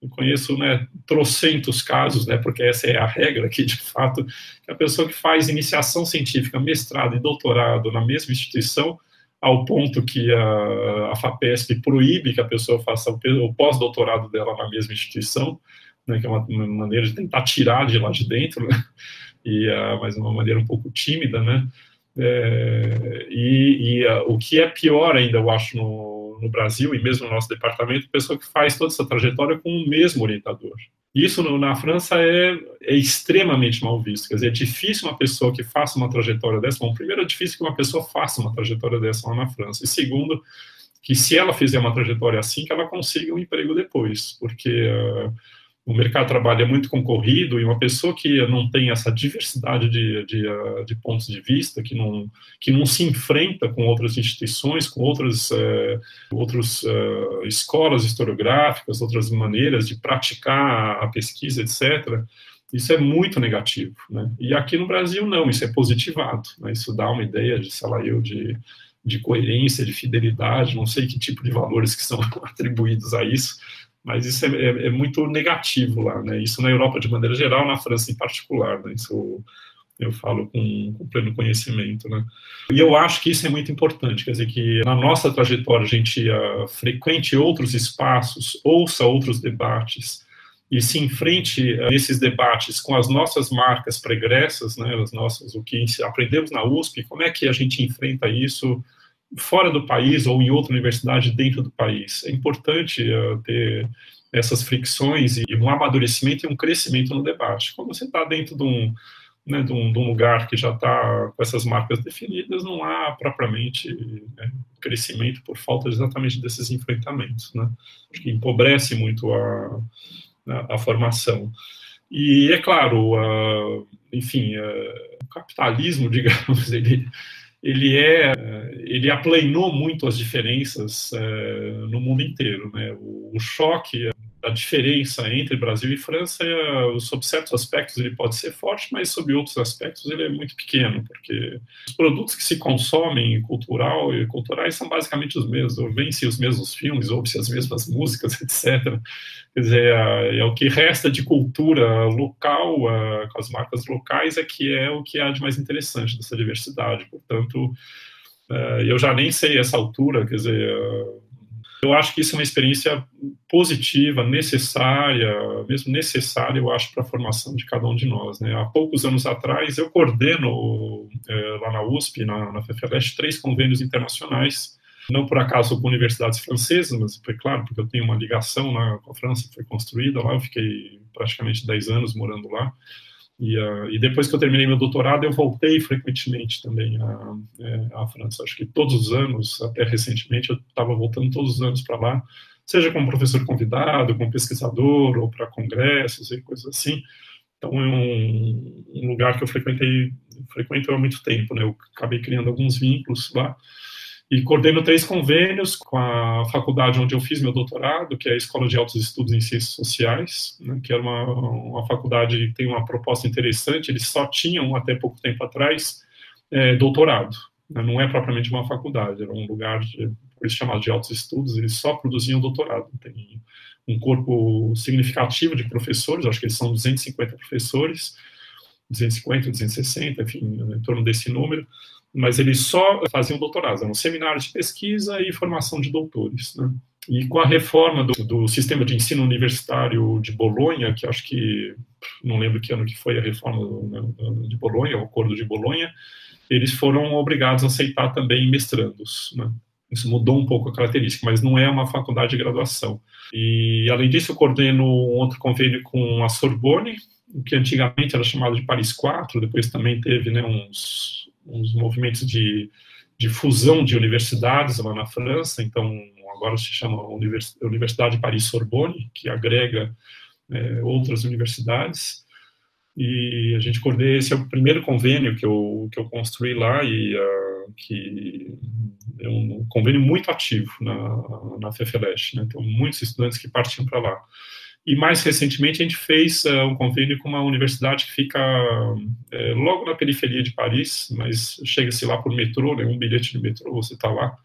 Eu conheço né, trocentos casos, né, porque essa é a regra aqui, de fato, que a pessoa que faz iniciação científica, mestrado e doutorado na mesma instituição, ao ponto que a, a FAPESP proíbe que a pessoa faça o, o pós-doutorado dela na mesma instituição, né, que é uma, uma, maneira de tentar tirar de lá de dentro, né, e, uh, mas de uma maneira um pouco tímida, né? É, e, e uh, o que é pior ainda, eu acho, no, no, Brasil e mesmo no nosso departamento, pessoa que faz toda essa trajetória com o mesmo orientador. Isso no, na França é, é, extremamente mal visto. Quer dizer, é difícil uma pessoa que faça uma trajetória dessa. Bom, primeiro, é difícil que uma pessoa faça uma trajetória dessa lá na França. E segundo, que se ela fizer uma trajetória assim, que ela consiga um emprego depois, porque uh, o mercado de trabalho é muito concorrido e uma pessoa que não tem essa diversidade de, de, eh, de, pontos de vista, que não, que não se enfrenta com outras instituições, com outras, uh, outras uh, escolas historiográficas, outras maneiras de praticar a pesquisa, etc., isso é muito negativo. Né? E aqui no Brasil, não, isso é positivado. Né? Isso dá uma ideia de, sei lá, eu, de, de coerência, de fidelidade, não sei que tipo de valores que são atribuídos a isso, mas isso é, é, é, muito negativo lá, né? Isso na Europa de maneira geral, na França em particular, né? Isso eu falo com, com, pleno conhecimento, né? E eu acho que isso é muito importante, quer dizer que na nossa trajetória a gente uh, frequente outros espaços, ouça outros debates e se enfrente uh, esses debates com as nossas marcas pregressas, né? As nossas o que aprendemos na USP, como é que a gente enfrenta isso fora do país ou em outra universidade dentro do país. É importante uh, ter essas fricções e um amadurecimento e um crescimento no debate. Quando você está dentro de um, né, de, um, de um, lugar que já está com essas marcas definidas, não há propriamente né, crescimento por falta exatamente desses enfrentamentos. Né? Acho que empobrece muito a, a, a formação. E é claro, uh, enfim, uh, o capitalismo, digamos, ele ele é ele aplanou muito as diferenças é, no mundo inteiro né? O, o, choque a diferença entre Brasil e França é, sob certos aspectos ele pode ser forte mas sob outros aspectos ele é muito pequeno porque os produtos que se consomem cultural e culturais são basicamente os mesmos ouvem-se os mesmos filmes ouve-se as mesmas músicas etc Quer dizer, é, é o que resta de cultura local, com as marcas locais, é que é o que há de mais interessante dessa diversidade. Portanto, é, eu já nem sei essa altura, quer dizer, eu acho que isso é uma experiência positiva, necessária, mesmo necessária, eu acho, para a formação de cada um de nós. Né? Há poucos anos atrás, eu coordeno é, lá na USP, na, na três convênios internacionais não por acaso com universidades francesas, mas foi claro, porque eu tenho uma ligação lá com a França, foi construída lá, eu fiquei praticamente 10 anos morando lá. E, uh, e, depois que eu terminei meu doutorado, eu voltei frequentemente também à, é, à França. Acho que todos os anos, até recentemente, eu estava voltando todos os anos para lá, seja como professor convidado, como pesquisador, ou para congressos e coisas assim. Então é um, um, lugar que eu frequentei, frequento há muito tempo, né? Eu acabei criando alguns vínculos lá e coordeno três convênios com a faculdade onde eu fiz meu doutorado, que é a Escola de Altos Estudos em Ciências Sociais, né, que é uma, uma faculdade que tem uma proposta interessante, eles só tinham, até pouco tempo atrás, é, doutorado. Né? Não é propriamente uma faculdade, era um lugar, de, isso chamado de altos estudos, eles só produziam doutorado. Tem um corpo significativo de professores, acho que eles são 250 professores, 250, 260, enfim, em torno desse número, mas eles só faziam doutorados, eram seminários de pesquisa e formação de doutores. Né? E com a reforma do, do, sistema de ensino universitário de Bolonha, que acho que, não lembro que ano que foi a reforma do, de Bolonha, o acordo de Bolonha, eles foram obrigados a aceitar também mestrandos. Né? Isso mudou um pouco a característica, mas não é uma faculdade de graduação. E, além disso, eu coordeno um outro convênio com a Sorbonne, que antigamente era chamado de Paris 4, depois também teve né, uns, uns movimentos de, de fusão de universidades lá na França, então agora se chama Universidade Paris-Sorbonne, que agrega é, outras universidades, e a gente coordena, esse é o primeiro convênio que eu, que eu construí lá, e uh, que é um convênio muito ativo na, na FEFELESH, né? tem muitos estudantes que partiam para lá. E mais recentemente a gente fez uh, um convênio com uma universidade que fica uh, logo na periferia de Paris, mas chega-se lá por metrô, né, um bilhete de metrô, você está lá.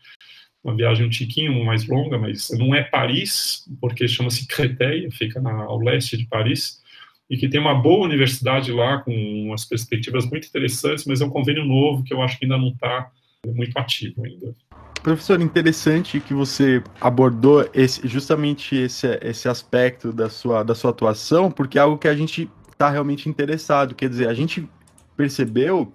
Uma viagem um tiquinho mais longa, mas não é Paris, porque chama-se Créteil, fica na, ao leste de Paris, e que tem uma boa universidade lá, com umas perspectivas muito interessantes, mas é um convênio novo que eu acho que ainda não está muito ativo ainda. Professor, interessante que você abordou esse, justamente esse, esse aspecto da sua, da sua atuação, porque é algo que a gente está realmente interessado. Quer dizer, a gente percebeu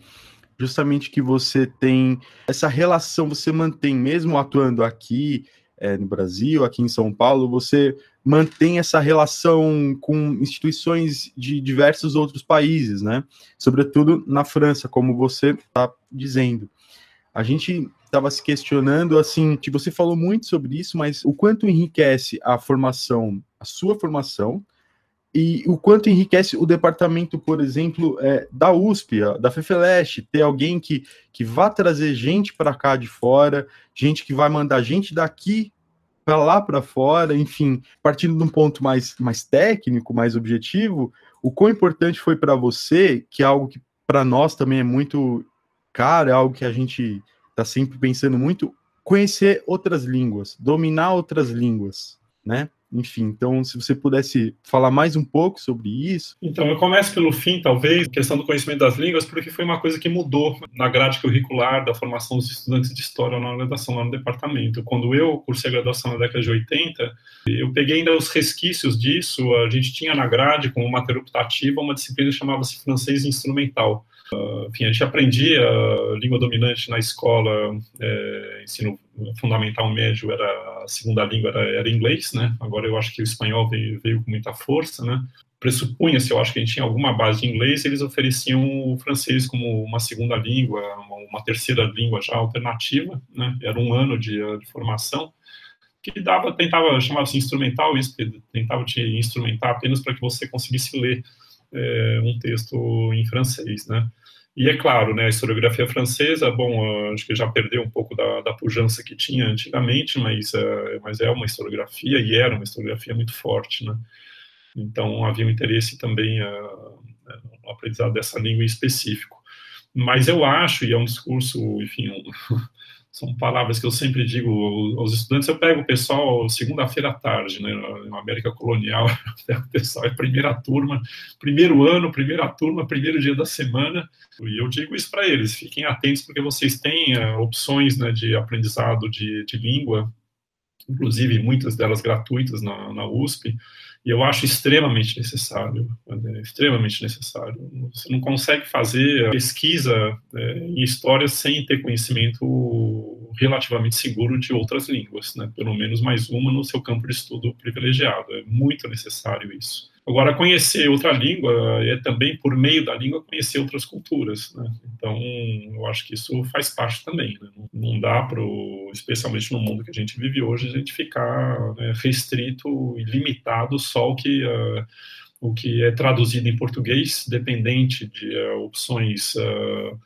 justamente que você tem essa relação, você mantém, mesmo atuando aqui é, no Brasil, aqui em São Paulo, você mantém essa relação com instituições de diversos outros países, né? Sobretudo na França, como você está dizendo. A gente estava se questionando, assim, que você falou muito sobre isso, mas o quanto enriquece a formação, a sua formação, e o quanto enriquece o departamento, por exemplo, é, da USP, da FEFELESH, ter alguém que, que vá trazer gente para cá de fora, gente que vai mandar gente daqui para lá para fora, enfim, partindo de um ponto mais, mais técnico, mais objetivo, o quão importante foi para você, que é algo que para nós também é muito caro, é algo que a gente está sempre pensando muito, conhecer outras línguas, dominar outras línguas, né? Enfim, então, se você pudesse falar mais um pouco sobre isso. Então, eu começo pelo fim, talvez, questão do conhecimento das línguas, porque foi uma coisa que mudou na grade curricular da formação dos estudantes de história na graduação lá no departamento. Quando eu cursei a graduação na década de 80, eu peguei ainda os resquícios disso. A gente tinha na grade, como matéria optativa, uma disciplina que chamava-se francês instrumental enfim, a gente aprendia a língua dominante na escola, é, ensino fundamental médio era a segunda língua era, era, inglês, né? Agora eu acho que o espanhol veio, veio com muita força, né? Pressupunha-se, eu acho que a gente tinha alguma base de inglês, eles ofereciam o francês como uma segunda língua, uma, terceira língua já alternativa, né? Era um ano de, de formação que dava, tentava, chamava-se instrumental, isso, tentava te instrumentar apenas para que você conseguisse ler é, um texto em francês, né? E é claro, né, a historiografia francesa, bom, acho que já perdeu um pouco da, da pujança que tinha antigamente, mas, é, mas é uma historiografia e era uma historiografia muito forte, né? Então havia um interesse também uh, no aprendizado dessa língua em específico. Mas eu acho, e é um discurso, enfim, um, são palavras que eu sempre digo aos estudantes. Eu pego o pessoal segunda-feira à tarde, né, na América Colonial, eu pego o pessoal, é primeira turma, primeiro ano, primeira turma, primeiro dia da semana, e eu digo isso para eles: fiquem atentos, porque vocês têm uh, opções né, de aprendizado de, de língua, inclusive muitas delas gratuitas na, na USP, e eu acho extremamente necessário, é, extremamente necessário. Você não consegue fazer pesquisa é, em história sem ter conhecimento relativamente seguro de outras línguas, né? pelo menos mais uma no seu campo de estudo privilegiado. É muito necessário isso. Agora, conhecer outra língua é também, por meio da língua, conhecer outras culturas. Né? Então, eu acho que isso faz parte também. Né? Não dá para, especialmente no mundo que a gente vive hoje, a gente ficar né, restrito e limitado só ao que, uh, o que é traduzido em português, dependente de uh, opções. Uh,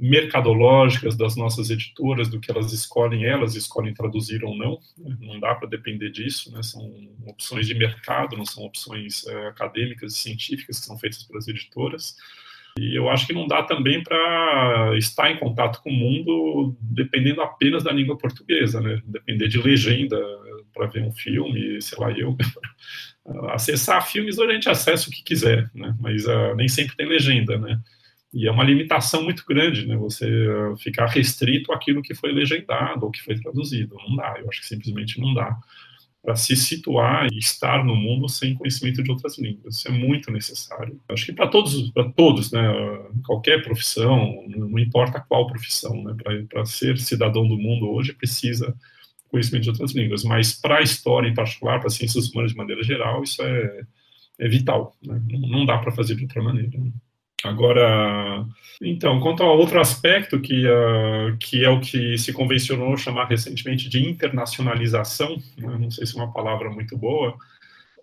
mercadológicas das nossas editoras, do que elas escolhem, elas escolhem traduzir ou não, né? não dá para depender disso, né? são opções de mercado, não são opções é, acadêmicas e científicas que são feitas pelas editoras. E eu acho que não dá também para estar em contato com o mundo dependendo apenas da língua portuguesa, né? Depender de legenda para ver um filme, sei lá, eu. Acessar filmes hoje a gente acessa o que quiser, né? Mas uh, nem sempre tem legenda, né? E é uma limitação muito grande, né? Você ficar restrito àquilo que foi legendado ou que foi traduzido. Não dá, eu acho que simplesmente não dá para se situar e estar no mundo sem conhecimento de outras línguas. Isso é muito necessário. Acho que para todos, para todos, né, qualquer profissão, não importa qual profissão, né, para ser cidadão do mundo hoje precisa conhecimento de outras línguas. Mas para a história em particular, para ciências humanas de maneira geral, isso é, é vital. Né? Não dá para fazer de outra maneira. Né? Agora, então, quanto ao outro aspecto, que, uh, que é o que se convencionou chamar recentemente de internacionalização, né, não sei se é uma palavra muito boa,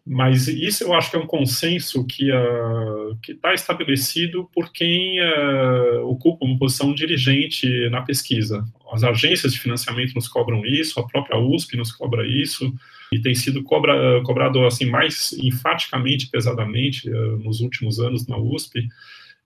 mas isso eu acho que é um consenso que uh, está estabelecido por quem uh, ocupa uma posição dirigente na pesquisa. As agências de financiamento nos cobram isso, a própria USP nos cobra isso, e tem sido cobra, cobrado assim mais enfaticamente, pesadamente nos últimos anos na USP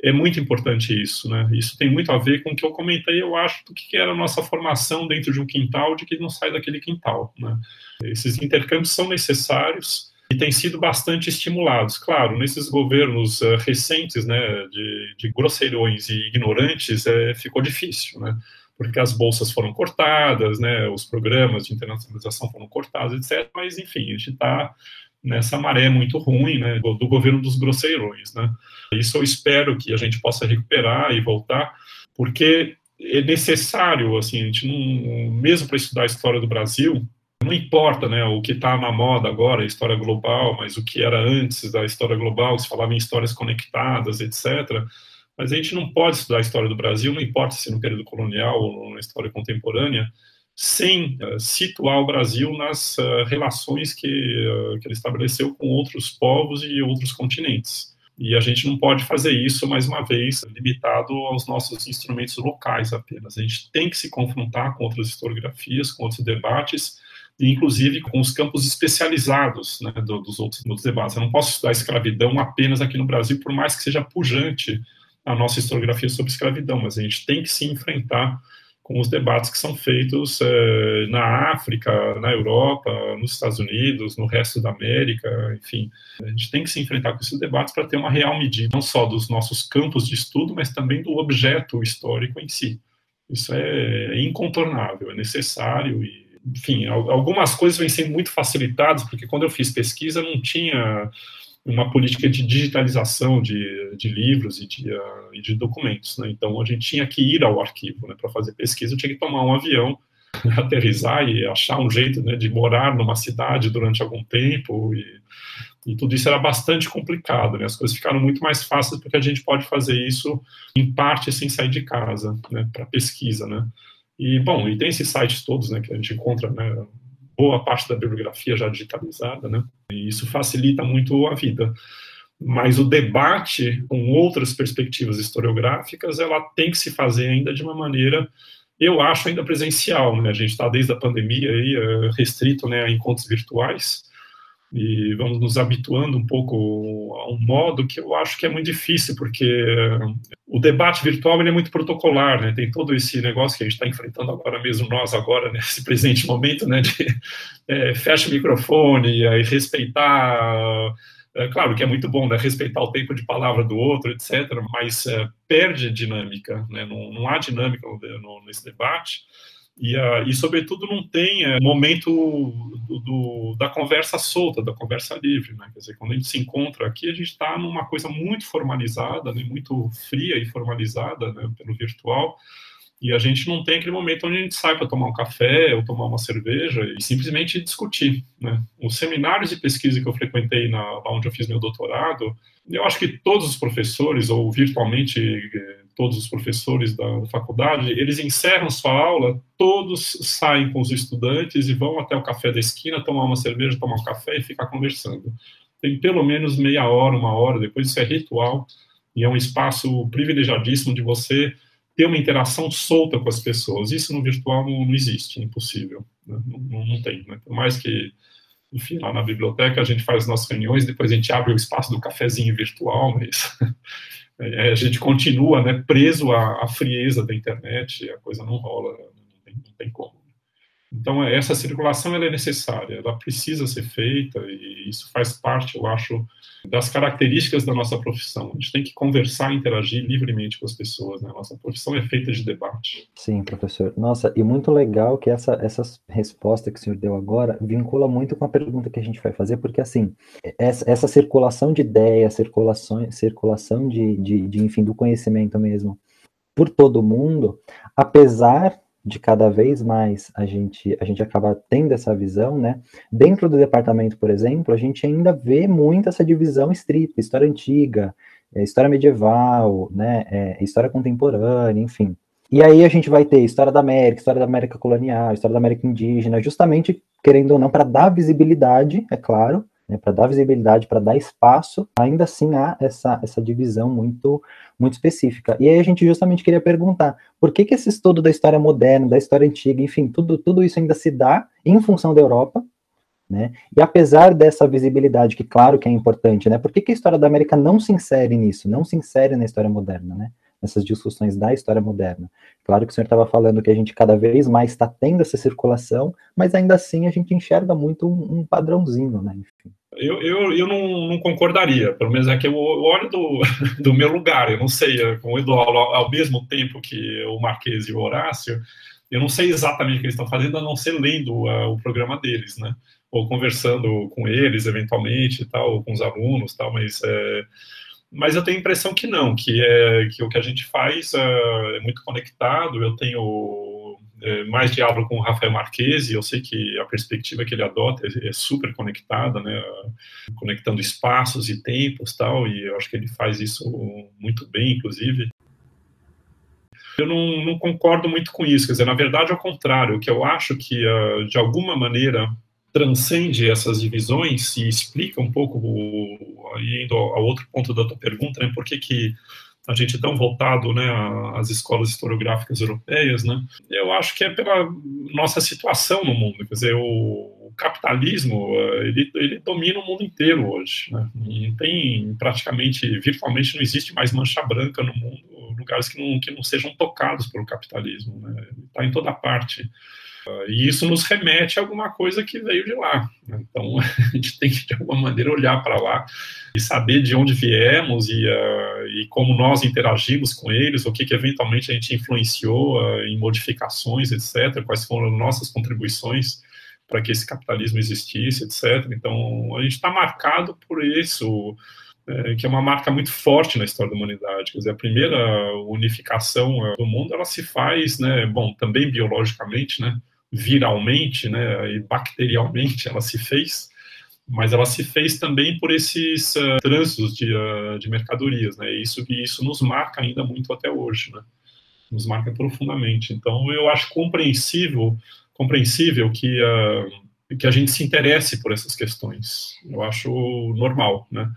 é muito importante isso, né? Isso tem muito a ver com o que eu comentei, eu acho, do que era a nossa formação dentro de um quintal, de que não sai daquele quintal, né? Esses intercâmbios são necessários e têm sido bastante estimulados. Claro, nesses governos uh, recentes, né, de, de grosseirões e ignorantes, é, ficou difícil, né? Porque as bolsas foram cortadas, né? Os programas de internacionalização foram cortados, etc. Mas, enfim, a gente está nessa maré muito ruim, né, do, governo dos grosseirões, né? Isso eu espero que a gente possa recuperar e voltar, porque é necessário, assim, a gente não, mesmo para estudar a história do Brasil, não importa, né, o que está na moda agora, a história global, mas o que era antes da história global, se falava em histórias conectadas, etc. Mas a gente não pode estudar a história do Brasil, não importa se no período colonial ou na história contemporânea, sem uh, situar o Brasil nas uh, relações que, uh, que ele estabeleceu com outros povos e outros continentes. E a gente não pode fazer isso, mais uma vez, limitado aos nossos instrumentos locais apenas. A gente tem que se confrontar com outras historiografias, com outros debates, e inclusive com os campos especializados né, dos outros, dos debates. Eu não posso estudar escravidão apenas aqui no Brasil, por mais que seja pujante a nossa historiografia sobre escravidão, mas a gente tem que se enfrentar com os debates que são feitos eh, na África, na Europa, nos Estados Unidos, no resto da América, enfim. A gente tem que se enfrentar com esses debates para ter uma real medida, não só dos nossos campos de estudo, mas também do objeto histórico em si. Isso é incontornável, é necessário e, enfim, algumas coisas vêm sendo muito facilitadas, porque quando eu fiz pesquisa não tinha uma política de digitalização de, de livros e de, uh, e de documentos. Né? Então, a gente tinha que ir ao arquivo né, para fazer pesquisa, tinha que tomar um avião, aterrizar e achar um jeito né, de morar numa cidade durante algum tempo, e, e tudo isso era bastante complicado. Né? As coisas ficaram muito mais fáceis porque a gente pode fazer isso, em parte, sem sair de casa, né, para pesquisa. Né? E, bom, e tem esses sites todos né, que a gente encontra, né, boa parte da bibliografia já digitalizada, né? E isso facilita muito a vida. Mas o debate com outras perspectivas historiográficas, ela tem que se fazer ainda de uma maneira, eu acho, ainda presencial, né? A gente está desde a pandemia aí eh, restrito, né, a encontros virtuais e vamos nos habituando um pouco a um modo que eu acho que é muito difícil, porque o debate virtual é muito protocolar, né? Tem todo esse negócio que a gente está enfrentando agora mesmo, nós agora, nesse presente momento, né? De é, fecha o microfone e respeitar... É, claro que é muito bom, né? Respeitar o tempo de palavra do outro, etc., mas é, perde dinâmica, né? Não, não há dinâmica no, no, nesse debate. E, uh, e sobretudo, não tem uh, momento do, do, da conversa solta, da conversa livre. Né? Quer dizer, quando a gente se encontra aqui, a gente está numa coisa muito formalizada, né? muito fria e formalizada né? pelo virtual, e a gente não tem aquele momento onde a gente sai para tomar um café ou tomar uma cerveja e simplesmente discutir. Né? Os seminários de pesquisa que eu frequentei na, lá onde eu fiz meu doutorado, eu acho que todos os professores, ou virtualmente eh, todos os professores da faculdade, eles encerram sua aula, todos saem com os estudantes e vão até o café da esquina tomar uma cerveja, tomar um café e ficar conversando. Tem pelo menos meia hora, uma hora, depois isso é ritual e é um espaço privilegiadíssimo de você ter uma interação solta com as pessoas. Isso no virtual não, não existe, é impossível. Né? Não, não, tem. Né? Por mais que, enfim, lá na biblioteca a gente faz nossas reuniões, depois a gente abre o espaço do cafezinho virtual, mas a gente continua né, preso à, à, frieza da internet, a coisa não rola, não tem, não tem como. Então, essa circulação é necessária, ela precisa ser feita, e isso faz parte, eu acho, das características da nossa profissão. A gente tem que conversar, interagir livremente com as pessoas, né? Nossa profissão é feita de debate. Sim, professor. Nossa, e muito legal que essa, essa resposta que o senhor deu agora vincula muito com a pergunta que a gente vai fazer, porque, assim, essa, essa circulação de ideias, circulação, circulação de, de, de, enfim, do conhecimento mesmo, por todo mundo, apesar de cada vez mais a gente, a gente acaba tendo essa visão, né? Dentro do departamento, por exemplo, a gente ainda vê muito essa divisão estrita, história antiga, é, história medieval, né? É, história contemporânea, enfim. E aí a gente vai ter história da América, história da América colonial, história da América indígena, justamente, querendo ou não, para dar visibilidade, é claro, né, para dar visibilidade, para dar espaço, ainda assim há essa, essa divisão muito, muito específica. E aí a gente justamente queria perguntar, por que, que esse estudo da história moderna, da história antiga, enfim, tudo, tudo isso ainda se dá em função da Europa, né? E apesar dessa visibilidade, que claro que é importante, né? Por que, que a história da América não se insere nisso, não se insere na história moderna, né? Nessas discussões da história moderna. Claro que o senhor estava falando que a gente cada vez mais está tendo essa circulação, mas ainda assim a gente enxerga muito um, um padrãozinho, né? Enfim. Eu, eu, eu não, não, concordaria, pelo menos é que eu olho do, do meu lugar, eu não sei, com o Eduardo, ao mesmo tempo que o Marquês e o Horácio, eu não sei exatamente o que eles estão fazendo, a não ser lendo uh, o programa deles, né? Ou conversando com eles, eventualmente, tal, com os alunos, tal, mas, é, mas eu tenho a impressão que não, que, é, que o que a gente faz uh, é muito conectado, eu tenho é, mais diálogo com o Rafael Marquesi, eu sei que a perspectiva que ele adota é, é, super conectada, né, conectando espaços e tempos tal, e eu acho que ele faz isso muito bem, inclusive. Eu não, não concordo muito com isso, quer dizer, na verdade, ao contrário, o que eu acho que, uh, de alguma maneira, transcende essas divisões e explica um pouco, indo ao outro ponto da tua pergunta, né, por que que a gente tão voltado né, às escolas historiográficas europeias, né, eu acho que é pela nossa situação no mundo. Quer dizer, o, o capitalismo ele, ele, domina o mundo inteiro hoje. Né, não tem praticamente, virtualmente, não existe mais mancha branca no mundo, lugares que não, que não sejam tocados pelo capitalismo. Né, está em toda parte. E isso nos remete a alguma coisa que veio de lá. Então, a gente tem que, de alguma maneira, olhar para lá e saber de onde viemos e, uh, e como nós interagimos com eles, o que, que eventualmente a gente influenciou uh, em modificações, etc., quais foram nossas contribuições para que esse capitalismo existisse, etc. Então, a gente está marcado por isso, é, que é uma marca muito forte na história da humanidade. Quer dizer, a primeira unificação do mundo, ela se faz, né, bom, também biologicamente, né, viralmente, né, e bacterialmente ela se fez, mas ela se fez também por esses uh, trânsitos de, uh, de mercadorias, né, e isso, e isso nos marca ainda muito até hoje, né, nos marca profundamente. Então, eu acho compreensível, compreensível que, uh, que a gente se interesse por essas questões. Eu acho normal, né.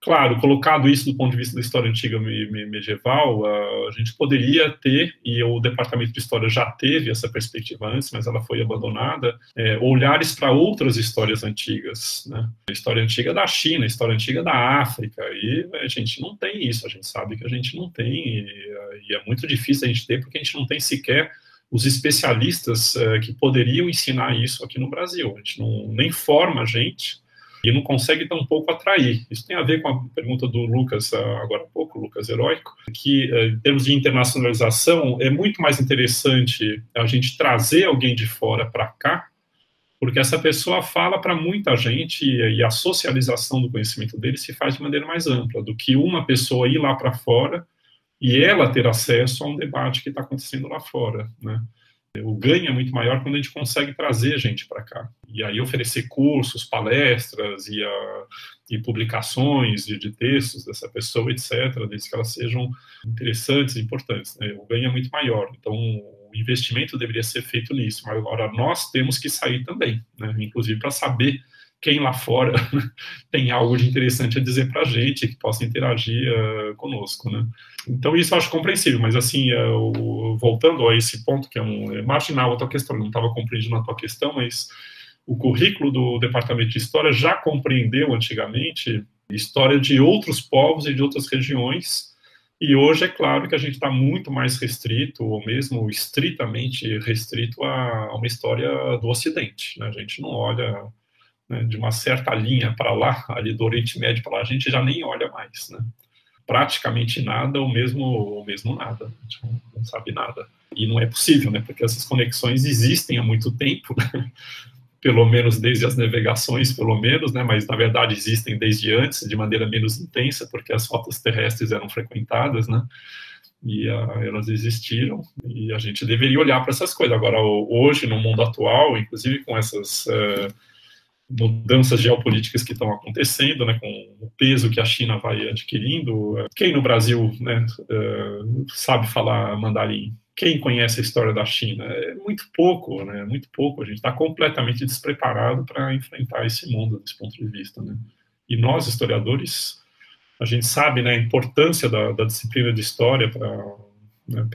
Claro, colocado isso do ponto de vista da história antiga medieval, a gente poderia ter, e o Departamento de História já teve essa perspectiva antes, mas ela foi abandonada, é, olhares para outras histórias antigas. Né? A história antiga da China, a história antiga da África, e a gente não tem isso, a gente sabe que a gente não tem, e, e é muito difícil a gente ter, porque a gente não tem sequer os especialistas é, que poderiam ensinar isso aqui no Brasil. A gente não, nem forma a gente e não consegue tampouco atrair. Isso tem a ver com a pergunta do Lucas ah, agora há pouco, Lucas Heróico, que eh, em termos de internacionalização é muito mais interessante a gente trazer alguém de fora para cá, porque essa pessoa fala para muita gente e a socialização do conhecimento dele se faz de maneira mais ampla do que uma pessoa ir lá para fora e ela ter acesso a um debate que está acontecendo lá fora, né? O ganho é muito maior quando a gente consegue trazer gente para cá. E aí oferecer cursos, palestras e, uh, e publicações de, de, textos dessa pessoa, etc., desde que elas sejam interessantes e importantes. Né? O ganho é muito maior. Então, o investimento deveria ser feito nisso. Mas agora nós temos que sair também, né? inclusive para saber quem lá fora tem algo de interessante a dizer para a gente, que possa interagir uh, conosco, né? Então isso eu acho compreensível, mas assim, uh, voltando a esse ponto que é um é marginal a tua questão, não estava compreendindo a tua questão, mas o currículo do Departamento de História já compreendeu antigamente história de outros povos e de outras regiões E hoje é claro que a gente está muito mais restrito, ou mesmo estritamente restrito a, uma história do Ocidente. Né? A gente não olha né, de uma certa linha para lá, ali do Oriente Médio para lá, a gente já nem olha mais. Né? Praticamente nada, ou mesmo, ou mesmo nada. Não, não sabe nada. E não é possível, né? porque essas conexões existem há muito tempo. Né? pelo menos desde as navegações, pelo menos, né, mas na verdade existem desde antes, de maneira menos intensa, porque as rotas terrestres eram frequentadas, né, e uh, elas existiram, e a gente deveria olhar para essas coisas. Agora, hoje, no mundo atual, inclusive com essas uh, mudanças geopolíticas que estão acontecendo, né, com o peso que a China vai adquirindo, quem no Brasil né, uh, sabe falar mandarim? quem conhece a história da China? É muito pouco, né? Muito pouco. A gente está completamente despreparado para enfrentar esse mundo desse ponto de vista, né? E nós, historiadores, a gente sabe né, a importância da, da disciplina de história para né,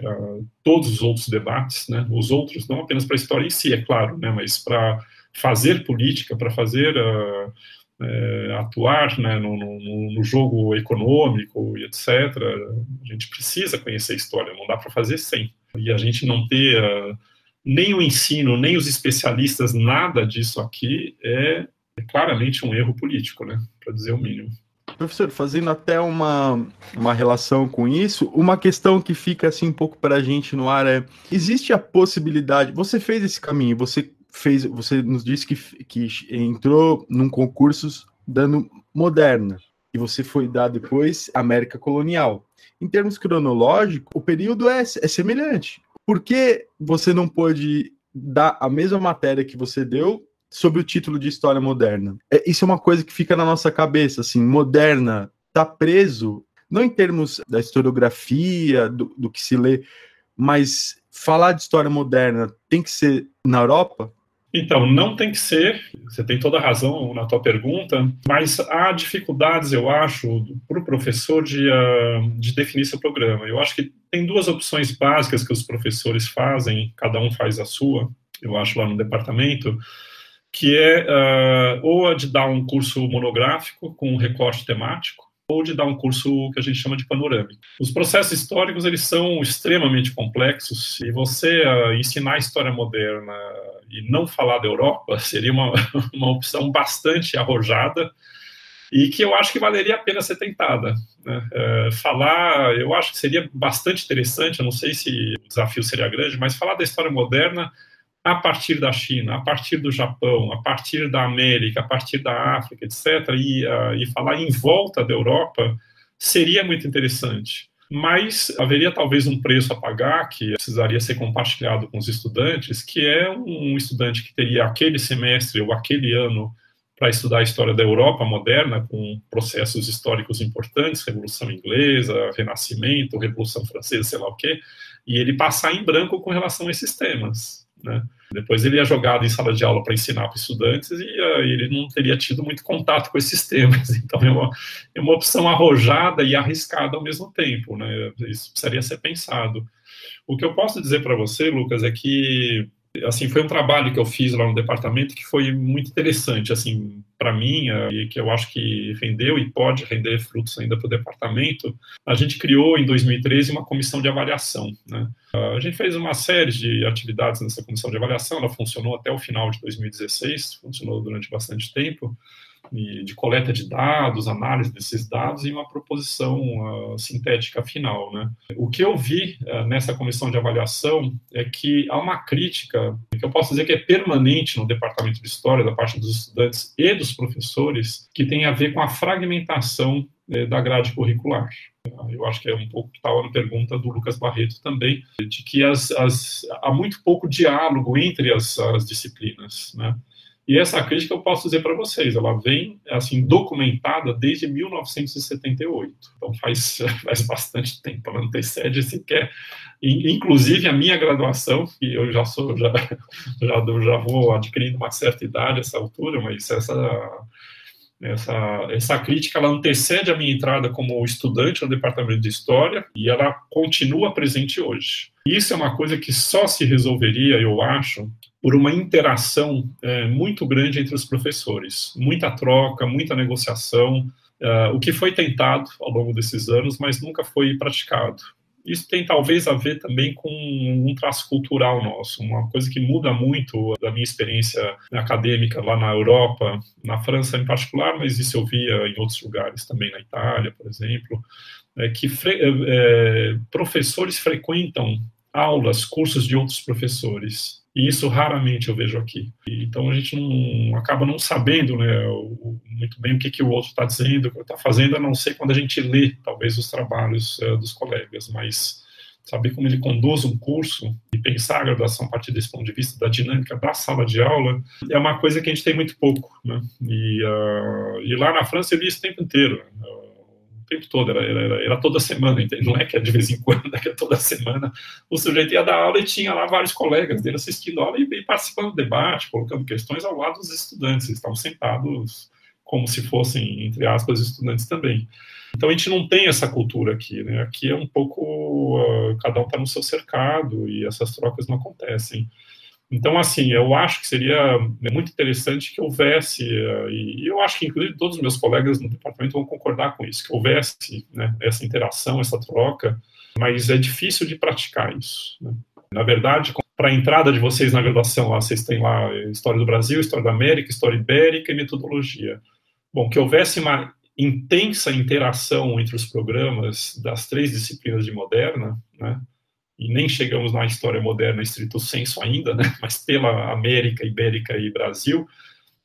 todos os outros debates, né? Os outros, não apenas para a história em si, é claro, né? Mas para fazer política, para fazer uh, atuar né, no, no, no, jogo econômico e etc. A gente precisa conhecer a história, não dá para fazer sem e a gente não ter uh, nem o ensino, nem os especialistas, nada disso aqui, é, é claramente um erro político, né? Para dizer o mínimo. Professor, fazendo até uma, uma relação com isso, uma questão que fica assim um pouco para a gente no ar é: existe a possibilidade? Você fez esse caminho, você fez, você nos disse que, que entrou num concurso dando moderna e você foi dar depois América Colonial em termos cronológicos, o período é, é semelhante. Por que você não pôde dar a mesma matéria que você deu sobre o título de História Moderna? É, isso é uma coisa que fica na nossa cabeça, assim, moderna está preso, não em termos da historiografia, do, do que se lê, mas falar de história moderna tem que ser na Europa? Então, não tem que ser, você tem toda a razão na tua pergunta, mas há dificuldades, eu acho, para o professor de, uh, de definir seu programa. Eu acho que tem duas opções básicas que os professores fazem, cada um faz a sua, eu acho, lá no departamento, que é uh, ou a de dar um curso monográfico com um recorte temático, ou de dar um curso que a gente chama de panorâmico. Os processos históricos eles são extremamente complexos e você uh, ensinar a história moderna e não falar da Europa seria uma, uma opção bastante arrojada e que eu acho que valeria a pena ser tentada. Né? É, falar, eu acho que seria bastante interessante, eu não sei se o desafio seria grande, mas falar da história moderna a partir da China, a partir do Japão, a partir da América, a partir da África, etc., e, uh, e falar em volta da Europa, seria muito interessante. Mas haveria talvez um preço a pagar que precisaria ser compartilhado com os estudantes, que é um estudante que teria aquele semestre ou aquele ano para estudar a história da Europa moderna, com processos históricos importantes, Revolução Inglesa, Renascimento, Revolução Francesa, sei lá o quê, e ele passar em branco com relação a esses temas. Né? Depois ele é jogado em sala de aula para ensinar para estudantes e uh, ele não teria tido muito contato com esses temas. Então é uma, é uma opção arrojada e arriscada ao mesmo tempo. Né? Isso precisaria ser pensado. O que eu posso dizer para você, Lucas, é que assim foi um trabalho que eu fiz lá no departamento que foi muito interessante assim para mim eh, e que eu acho que rendeu e pode render frutos ainda para o departamento a gente criou em 2013 uma comissão de avaliação né? a gente fez uma série de atividades nessa comissão de avaliação ela funcionou até o final de 2016 funcionou durante bastante tempo de coleta de dados, análise desses dados e uma proposição uh, sintética final. Né? O que eu vi uh, nessa comissão de avaliação é que há uma crítica, que eu posso dizer que é permanente no departamento de história, da parte dos estudantes e dos professores, que tem a ver com a fragmentação uh, da grade curricular. Eu acho que é um pouco que estava na pergunta do Lucas Barreto também, de que as, as, há muito pouco diálogo entre as, as disciplinas. Né? E essa crítica eu posso dizer para vocês, ela vem assim documentada desde 1978. Então faz, faz bastante tempo, ela antecede sequer, inclusive a minha graduação, que eu já sou já já, já vou adquirindo uma certa idade essa altura, mas essa essa, essa crítica ela antecede a minha entrada como estudante no departamento de história e ela continua presente hoje. Isso é uma coisa que só se resolveria, eu acho, por uma interação é, muito grande entre os professores, muita troca, muita negociação, uh, o que foi tentado ao longo desses anos, mas nunca foi praticado. Isso tem talvez a ver também com um traço cultural nosso, uma coisa que muda muito da minha experiência acadêmica lá na Europa, na França em particular, mas isso eu via em outros lugares também, na Itália, por exemplo, é que é, professores frequentam aulas, cursos de outros professores. E isso raramente eu vejo aqui. Então a gente não acaba não sabendo né, muito bem o que, que o outro está dizendo, o que está fazendo, a não ser quando a gente lê, talvez, os trabalhos uh, dos colegas. Mas saber como ele conduz um curso e pensar a graduação a partir desse ponto de vista da dinâmica da sala de aula é uma coisa que a gente tem muito pouco. Né? E, uh, e lá na França eu li isso o tempo inteiro. Uh, tempo todo, era, era, era, toda semana, não é que é de vez em quando, é que é toda semana. O sujeito ia dar aula e tinha lá vários colegas dele assistindo aula e, e participando do debate, colocando questões ao lado dos estudantes, eles estavam sentados como se fossem, entre aspas, estudantes também. Então a gente não tem essa cultura aqui, né? Aqui é um pouco, uh, cada um está no seu cercado e essas trocas não acontecem. Então, assim, eu acho que seria muito interessante que houvesse, eh, e eu acho que, inclusive, todos os meus colegas no departamento vão concordar com isso, que houvesse né, essa interação, essa troca, mas é difícil de praticar isso. Né? Na verdade, para a entrada de vocês na graduação, lá, vocês têm lá História do Brasil, História da América, História Ibérica e Metodologia. Bom, que houvesse uma intensa interação entre os programas das três disciplinas de moderna, né? E nem chegamos na história moderna estrito senso ainda, né, mas pela América, Ibérica e Brasil,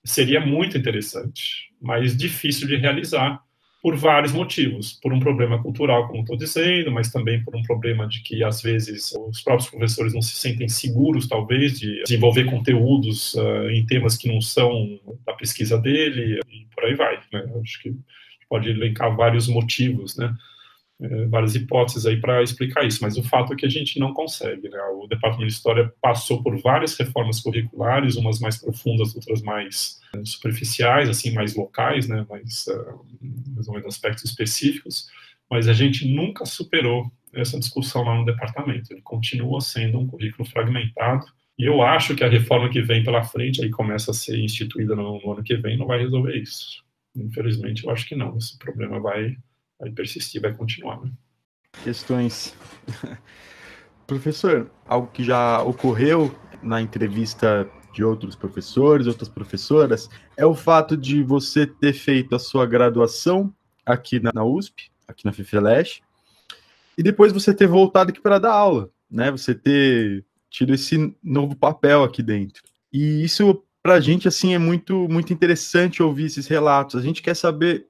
seria muito interessante, mas difícil de realizar por vários motivos. Por um problema cultural, como estou dizendo, mas também por um problema de que, às vezes, os próprios professores não se sentem seguros, talvez, de desenvolver conteúdos uh, em temas que não são da pesquisa dele, e por aí vai. Né? Acho que pode elencar vários motivos, né? É, várias hipóteses aí para explicar isso, mas o fato é que a gente não consegue. Né? O Departamento de História passou por várias reformas curriculares, umas mais profundas, outras mais é, superficiais, assim, mais locais, né? mais uh, resolvendo aspectos específicos, mas a gente nunca superou essa discussão lá no departamento. Ele continua sendo um currículo fragmentado. E eu acho que a reforma que vem pela frente, aí começa a ser instituída no, no ano que vem, não vai resolver isso. Infelizmente, eu acho que não. Esse problema vai vai persistir, vai continuar. Né? Questões. Professor, algo que já ocorreu na entrevista de outros professores, outras professoras, é o fato de você ter feito a sua graduação aqui na USP, aqui na FIFELESH, e depois você ter voltado aqui para dar aula, né? Você ter tido esse novo papel aqui dentro. E isso para a gente assim é muito muito interessante ouvir esses relatos. A gente quer saber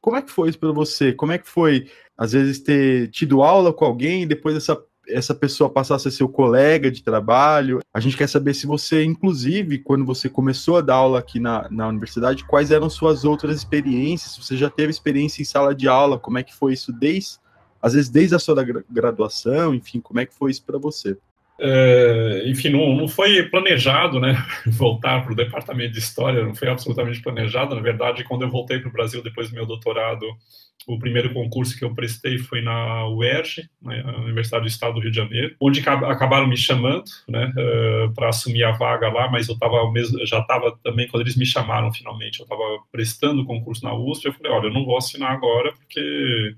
como é que foi isso para você? Como é que foi, às vezes, ter tido aula com alguém e depois essa, essa pessoa passar a ser seu colega de trabalho? A gente quer saber se você, inclusive, quando você começou a dar aula aqui na, na universidade, quais eram suas outras experiências? Você já teve experiência em sala de aula, como é que foi isso desde, às vezes, desde a sua graduação, enfim, como é que foi isso para você? É, enfim, não, não, foi planejado, né, voltar para o departamento de história, não foi absolutamente planejado. Na verdade, quando eu voltei para o Brasil depois do meu doutorado, o primeiro concurso que eu prestei foi na UERJ, né, na Universidade do Estado do Rio de Janeiro, onde acabaram me chamando, né, uh, para assumir a vaga lá, mas eu tava mesmo, já estava também quando eles me chamaram finalmente, eu estava prestando o concurso na USP, eu falei, olha, eu não vou assinar agora porque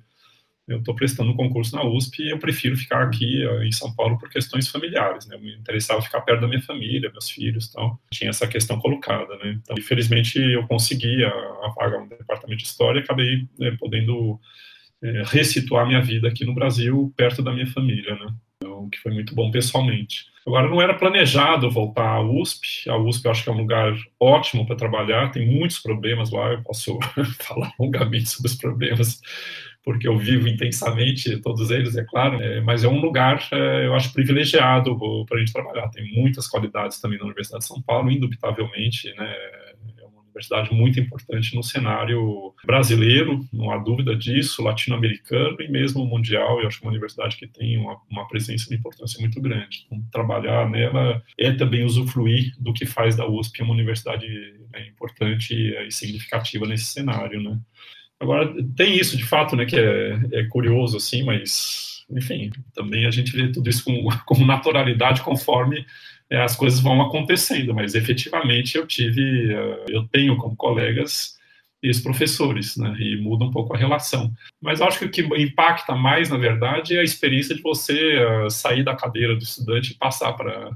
eu estou prestando um concurso na USP e eu prefiro ficar aqui uh, em São Paulo por questões familiares, né? Eu me interessava ficar perto da minha família, meus filhos, então tinha essa questão colocada, né? Então, infelizmente eu consegui a, vaga no departamento de história e acabei né, podendo é, ressituar minha vida aqui no Brasil, perto da minha família, né? Então, que foi muito bom pessoalmente. Agora, não era planejado voltar à USP. A USP eu acho que é um lugar ótimo para trabalhar, tem muitos problemas lá, eu posso falar longamente sobre os problemas porque eu vivo intensamente todos eles, é claro, é, mas é um lugar, é, eu acho, privilegiado para a gente trabalhar. Tem muitas qualidades também na Universidade de São Paulo, indubitavelmente, né? É uma universidade muito importante no cenário brasileiro, não há dúvida disso, latino-americano e mesmo mundial. Eu acho que é uma universidade que tem uma, uma presença de importância muito grande. Então, trabalhar nela é também usufruir do que faz da USP uma universidade né, importante e significativa nesse cenário, né? Agora, tem isso de fato, né, que é, é curioso, assim, mas enfim, também a gente vê tudo isso com, com naturalidade conforme é, as coisas vão acontecendo, mas efetivamente eu tive, uh, eu tenho como colegas ex-professores, né, e muda um pouco a relação. Mas acho que o que impacta mais, na verdade, é a experiência de você uh, sair da cadeira do estudante e passar para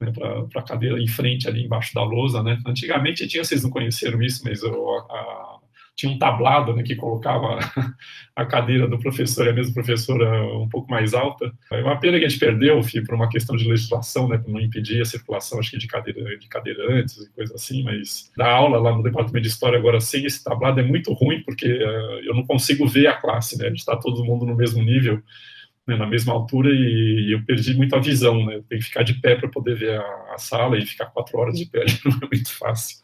né, para a cadeira em frente ali embaixo da lousa, né? Antigamente tinha, vocês não conheceram isso, mas eu, a, tinha um tablado né, que colocava a cadeira do professor e a mesma professora um pouco mais alta. É uma pena que a gente perdeu, Fih, por uma questão de legislação, né, para não impedir a circulação, acho que de, cadeira, de cadeirantes e coisa assim, mas dar aula lá no departamento de história agora sem esse tablado é muito ruim, porque uh, eu não consigo ver a classe, né, a gente está todo mundo no mesmo nível, né, na mesma altura e, eu perdi muito a visão, né, tem que ficar de pé para poder ver a, a, sala e ficar quatro horas de pé não é muito fácil.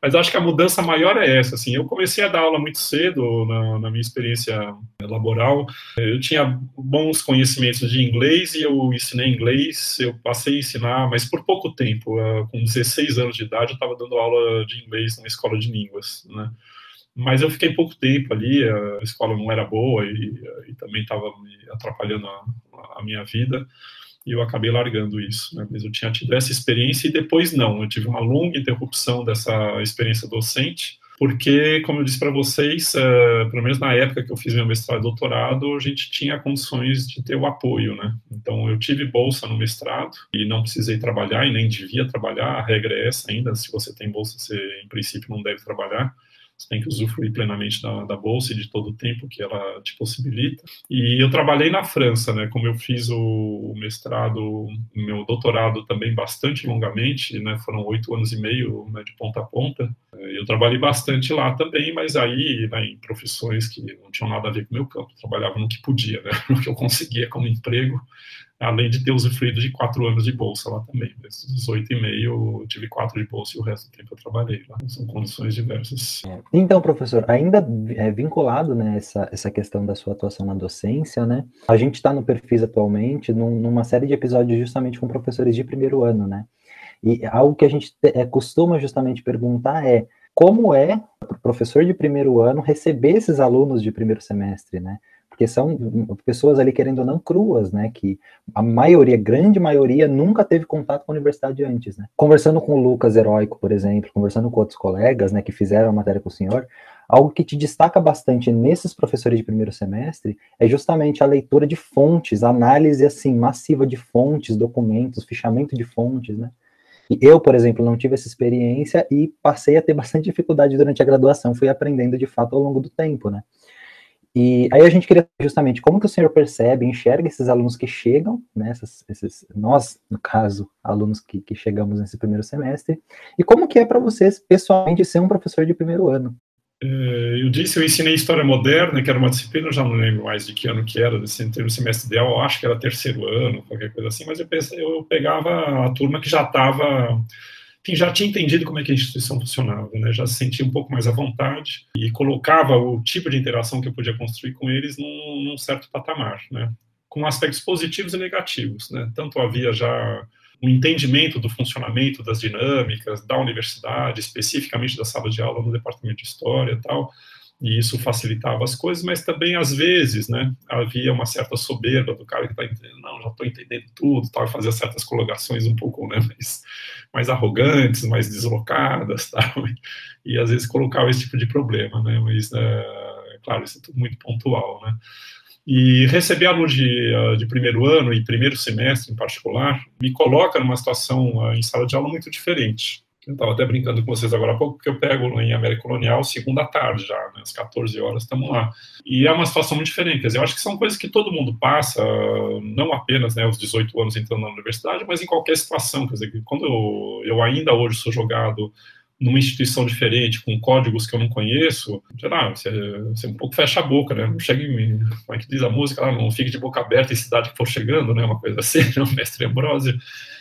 Mas acho que a mudança maior é essa. Assim, eu comecei a dar aula muito cedo na, na, minha experiência laboral. Eu tinha bons conhecimentos de inglês e eu ensinei inglês. Eu passei a ensinar, mas por pouco tempo. Uh, com 16 anos de idade, eu estava dando aula de inglês numa escola de línguas, né? Mas eu fiquei pouco tempo ali. A escola não era boa e, e também estava me atrapalhando a, a minha vida e eu acabei largando isso. Né? Mas eu tinha tido essa experiência e depois não. Eu tive uma longa interrupção dessa experiência docente, porque, como eu disse para vocês, uh, pelo menos na época que eu fiz meu mestrado e doutorado, a gente tinha condições de ter o apoio, né? Então, eu tive bolsa no mestrado e não precisei trabalhar e nem devia trabalhar. A regra é essa ainda: se você tem bolsa, você, em princípio, não deve trabalhar você tem que usufruir plenamente da, da, bolsa e de todo o tempo que ela te possibilita. E eu trabalhei na França, né, como eu fiz o, mestrado, meu doutorado também bastante longamente, né, foram oito anos e meio né, de ponta a ponta. Eu trabalhei bastante lá também, mas aí né, em profissões que não tinham nada a ver com o meu campo, trabalhava no que podia, né, no que eu conseguia como emprego além de ter usufruído de quatro anos de bolsa lá também. Desses oito e meio, eu tive quatro de bolsa e o resto do tempo eu trabalhei lá. São condições diversas. É. Então, professor, ainda é vinculado né, essa, essa questão da sua atuação na docência, né? A gente está no Perfis atualmente num, numa série de episódios justamente com professores de primeiro ano, né? E algo que a gente é, costuma justamente perguntar é como é para o professor de primeiro ano receber esses alunos de primeiro semestre, né? Porque são pessoas ali, querendo ou não, cruas, né, que a maioria, grande maioria, nunca teve contato com a universidade antes, né. Conversando com o Lucas Heróico, por exemplo, conversando com outros colegas, né, que fizeram a matéria com o senhor, algo que te destaca bastante nesses professores de primeiro semestre é justamente a leitura de fontes, análise, assim, massiva de fontes, documentos, fichamento de fontes, né. E eu, por exemplo, não tive essa experiência e passei a ter bastante dificuldade durante a graduação, fui aprendendo de fato ao longo do tempo, né. E aí a gente queria justamente como que o senhor percebe, enxerga esses alunos que chegam, né, esses, esses nós, no caso, alunos que, que chegamos nesse primeiro semestre, e como que é para vocês, pessoalmente, ser um professor de primeiro ano? É, eu disse, eu ensinei História Moderna, que era uma disciplina, já não lembro mais de que ano que era, desse termo semestre ideal, acho que era terceiro ano, qualquer coisa assim, mas eu, pensei, eu pegava a turma que já estava quem já tinha entendido como é que a instituição funcionava, né, já se sentia um pouco mais à vontade e colocava o tipo de interação que eu podia construir com eles num, num certo patamar, né, com aspectos positivos e negativos. Né, tanto havia já um entendimento do funcionamento das dinâmicas da universidade, especificamente da sala de aula no departamento de história e tal, e isso facilitava as coisas, mas também às vezes, né, havia uma certa soberba do cara que está entendendo, não, já estou entendendo tudo, tal, e fazia certas colocações um pouco, né, mais, mais arrogantes, mais deslocadas, tal, e, e às vezes colocava esse tipo de problema, né, mas, é, claro, isso é tudo muito pontual, né. E receber aluno de, ah, de primeiro ano e primeiro semestre, em particular, me coloca numa situação ah, em sala de aula muito diferente, eu estava até brincando com vocês agora há pouco, porque eu pego em América Colonial segunda tarde já, né, às 14 horas estamos lá. E é uma situação muito diferente. Quer dizer, eu acho que são coisas que todo mundo passa, não apenas né, aos 18 anos entrando na universidade, mas em qualquer situação. Quer dizer, quando eu, eu ainda hoje sou jogado numa instituição diferente, com códigos que eu não conheço, sei lá, você, você um pouco fecha a boca, né? Não chega em, como é que diz a música lá, não fique de boca aberta em cidade que for chegando, né? Uma coisa assim, né? O mestre Ambrosio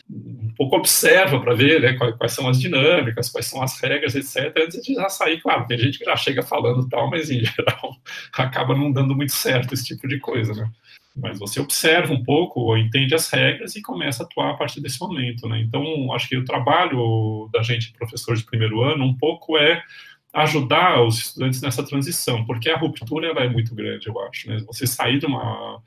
um pouco observa para ver né, quais, quais, são as dinâmicas, quais são as regras, etc. Antes de já sair, claro, tem gente que já chega falando tal, mas em geral acaba não dando muito certo esse tipo de coisa, né? Mas você observa um pouco, ou entende as regras e começa a atuar a partir desse momento, né? Então, acho que o trabalho da gente, professor de primeiro ano, um pouco é ajudar os estudantes nessa transição, porque a ruptura ela é muito grande, eu acho, né? Você sair de uma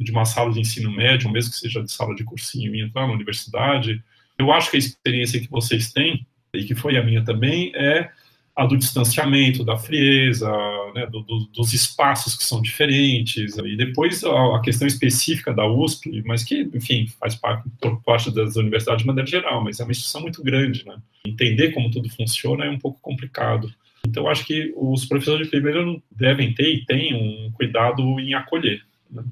de uma sala de ensino médio, mesmo que seja de sala de cursinho, e entrar na universidade, eu acho que a experiência que vocês têm, e que foi a minha também, é a do distanciamento, da frieza, né, do, do, dos espaços que são diferentes, e depois a, a, questão específica da USP, mas que, enfim, faz parte, parte das universidades de maneira geral, mas é uma instituição muito grande, né? Entender como tudo funciona é um pouco complicado. Então, acho que os professores de primeiro devem ter e têm um cuidado em acolher. Né?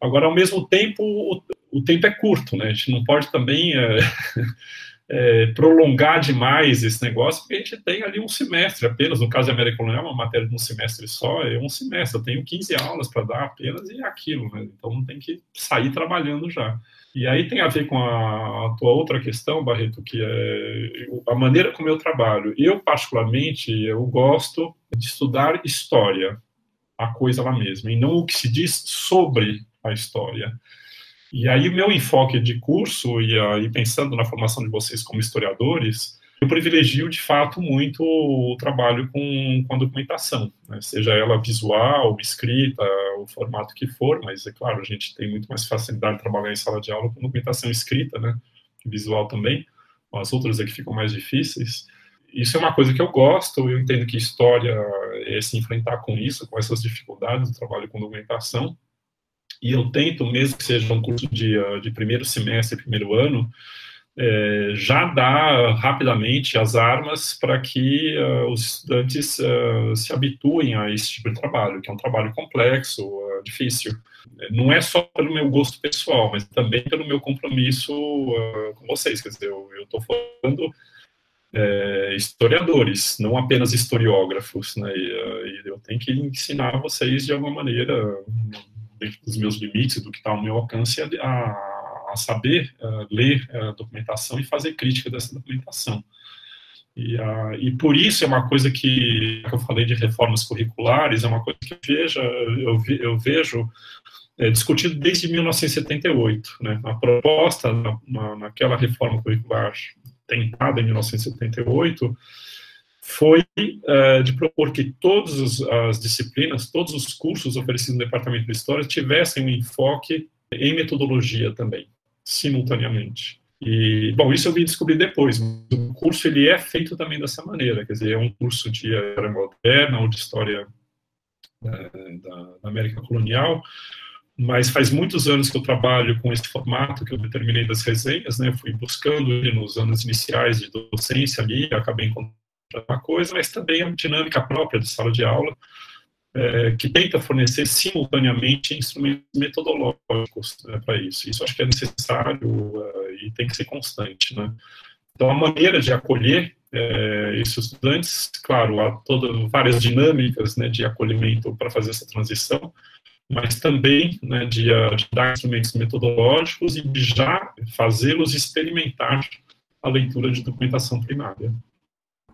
Agora, ao mesmo tempo, o, o, tempo é curto, né? A gente não pode também é, é, prolongar demais esse negócio, porque a gente tem ali um semestre apenas. No caso de América Colonial, uma matéria de um semestre só, é um semestre. Eu tenho 15 aulas para dar apenas e é aquilo, né? Então, tem que sair trabalhando já. E aí tem a ver com a, a, tua outra questão, Barreto, que é a maneira como eu trabalho. Eu, particularmente, eu gosto de estudar história, a coisa lá mesma, e não o que se diz sobre a história. E aí meu enfoque de curso, e aí pensando na formação de vocês como historiadores, eu privilegio de fato muito o trabalho com, com a documentação, né? seja ela visual, escrita, o formato que for, mas é claro, a gente tem muito mais facilidade de trabalhar em sala de aula com documentação escrita, né? visual também, as outras é que ficam mais difíceis. Isso é uma coisa que eu gosto, eu entendo que história é se enfrentar com isso, com essas dificuldades do trabalho com documentação, e eu tento, mesmo que seja um curso de, de primeiro semestre, primeiro ano, é, já dá rapidamente as armas para que uh, os estudantes uh, se habituem a esse tipo de trabalho, que é um trabalho complexo, uh, difícil. Não é só pelo meu gosto pessoal, mas também pelo meu compromisso com vocês. Quer dizer, eu estou falando é, historiadores, não apenas historiógrafos, né? E, e, eu tenho que ensinar vocês de alguma maneira, dentro dos meus limites, do que está ao meu alcance, a a saber uh, ler a uh, documentação e fazer crítica dessa documentação. E, e por isso é uma coisa que, que eu falei de reformas curriculares, é uma coisa que eu vejo, eu, eu vejo é, discutido desde 1978. Né? A proposta na, na, naquela reforma curricular tentada em 1978 foi uh, de propor que todas as disciplinas, todos os cursos oferecidos no Departamento de História tivessem um enfoque em metodologia também simultaneamente. E, bom, isso eu vim descobrir depois. O curso ele é feito também dessa maneira, quer dizer, é um curso de era moderna ou de história é, da, da, América colonial, mas faz muitos anos que eu trabalho com esse formato que eu determinei das resenhas, né? Fui buscando nos anos iniciais de docência ali, acabei encontrando uma coisa, mas também é uma dinâmica própria de sala de aula, é, que tenta fornecer simultaneamente instrumentos metodológicos né, para isso. Isso acho que é necessário uh, e tem que ser constante. Né? Então, a maneira de acolher é, esses estudantes, claro, há todas várias dinâmicas né, de acolhimento para fazer essa transição, mas também né, de, de, dar instrumentos metodológicos e de já fazê-los experimentar a leitura de documentação primária.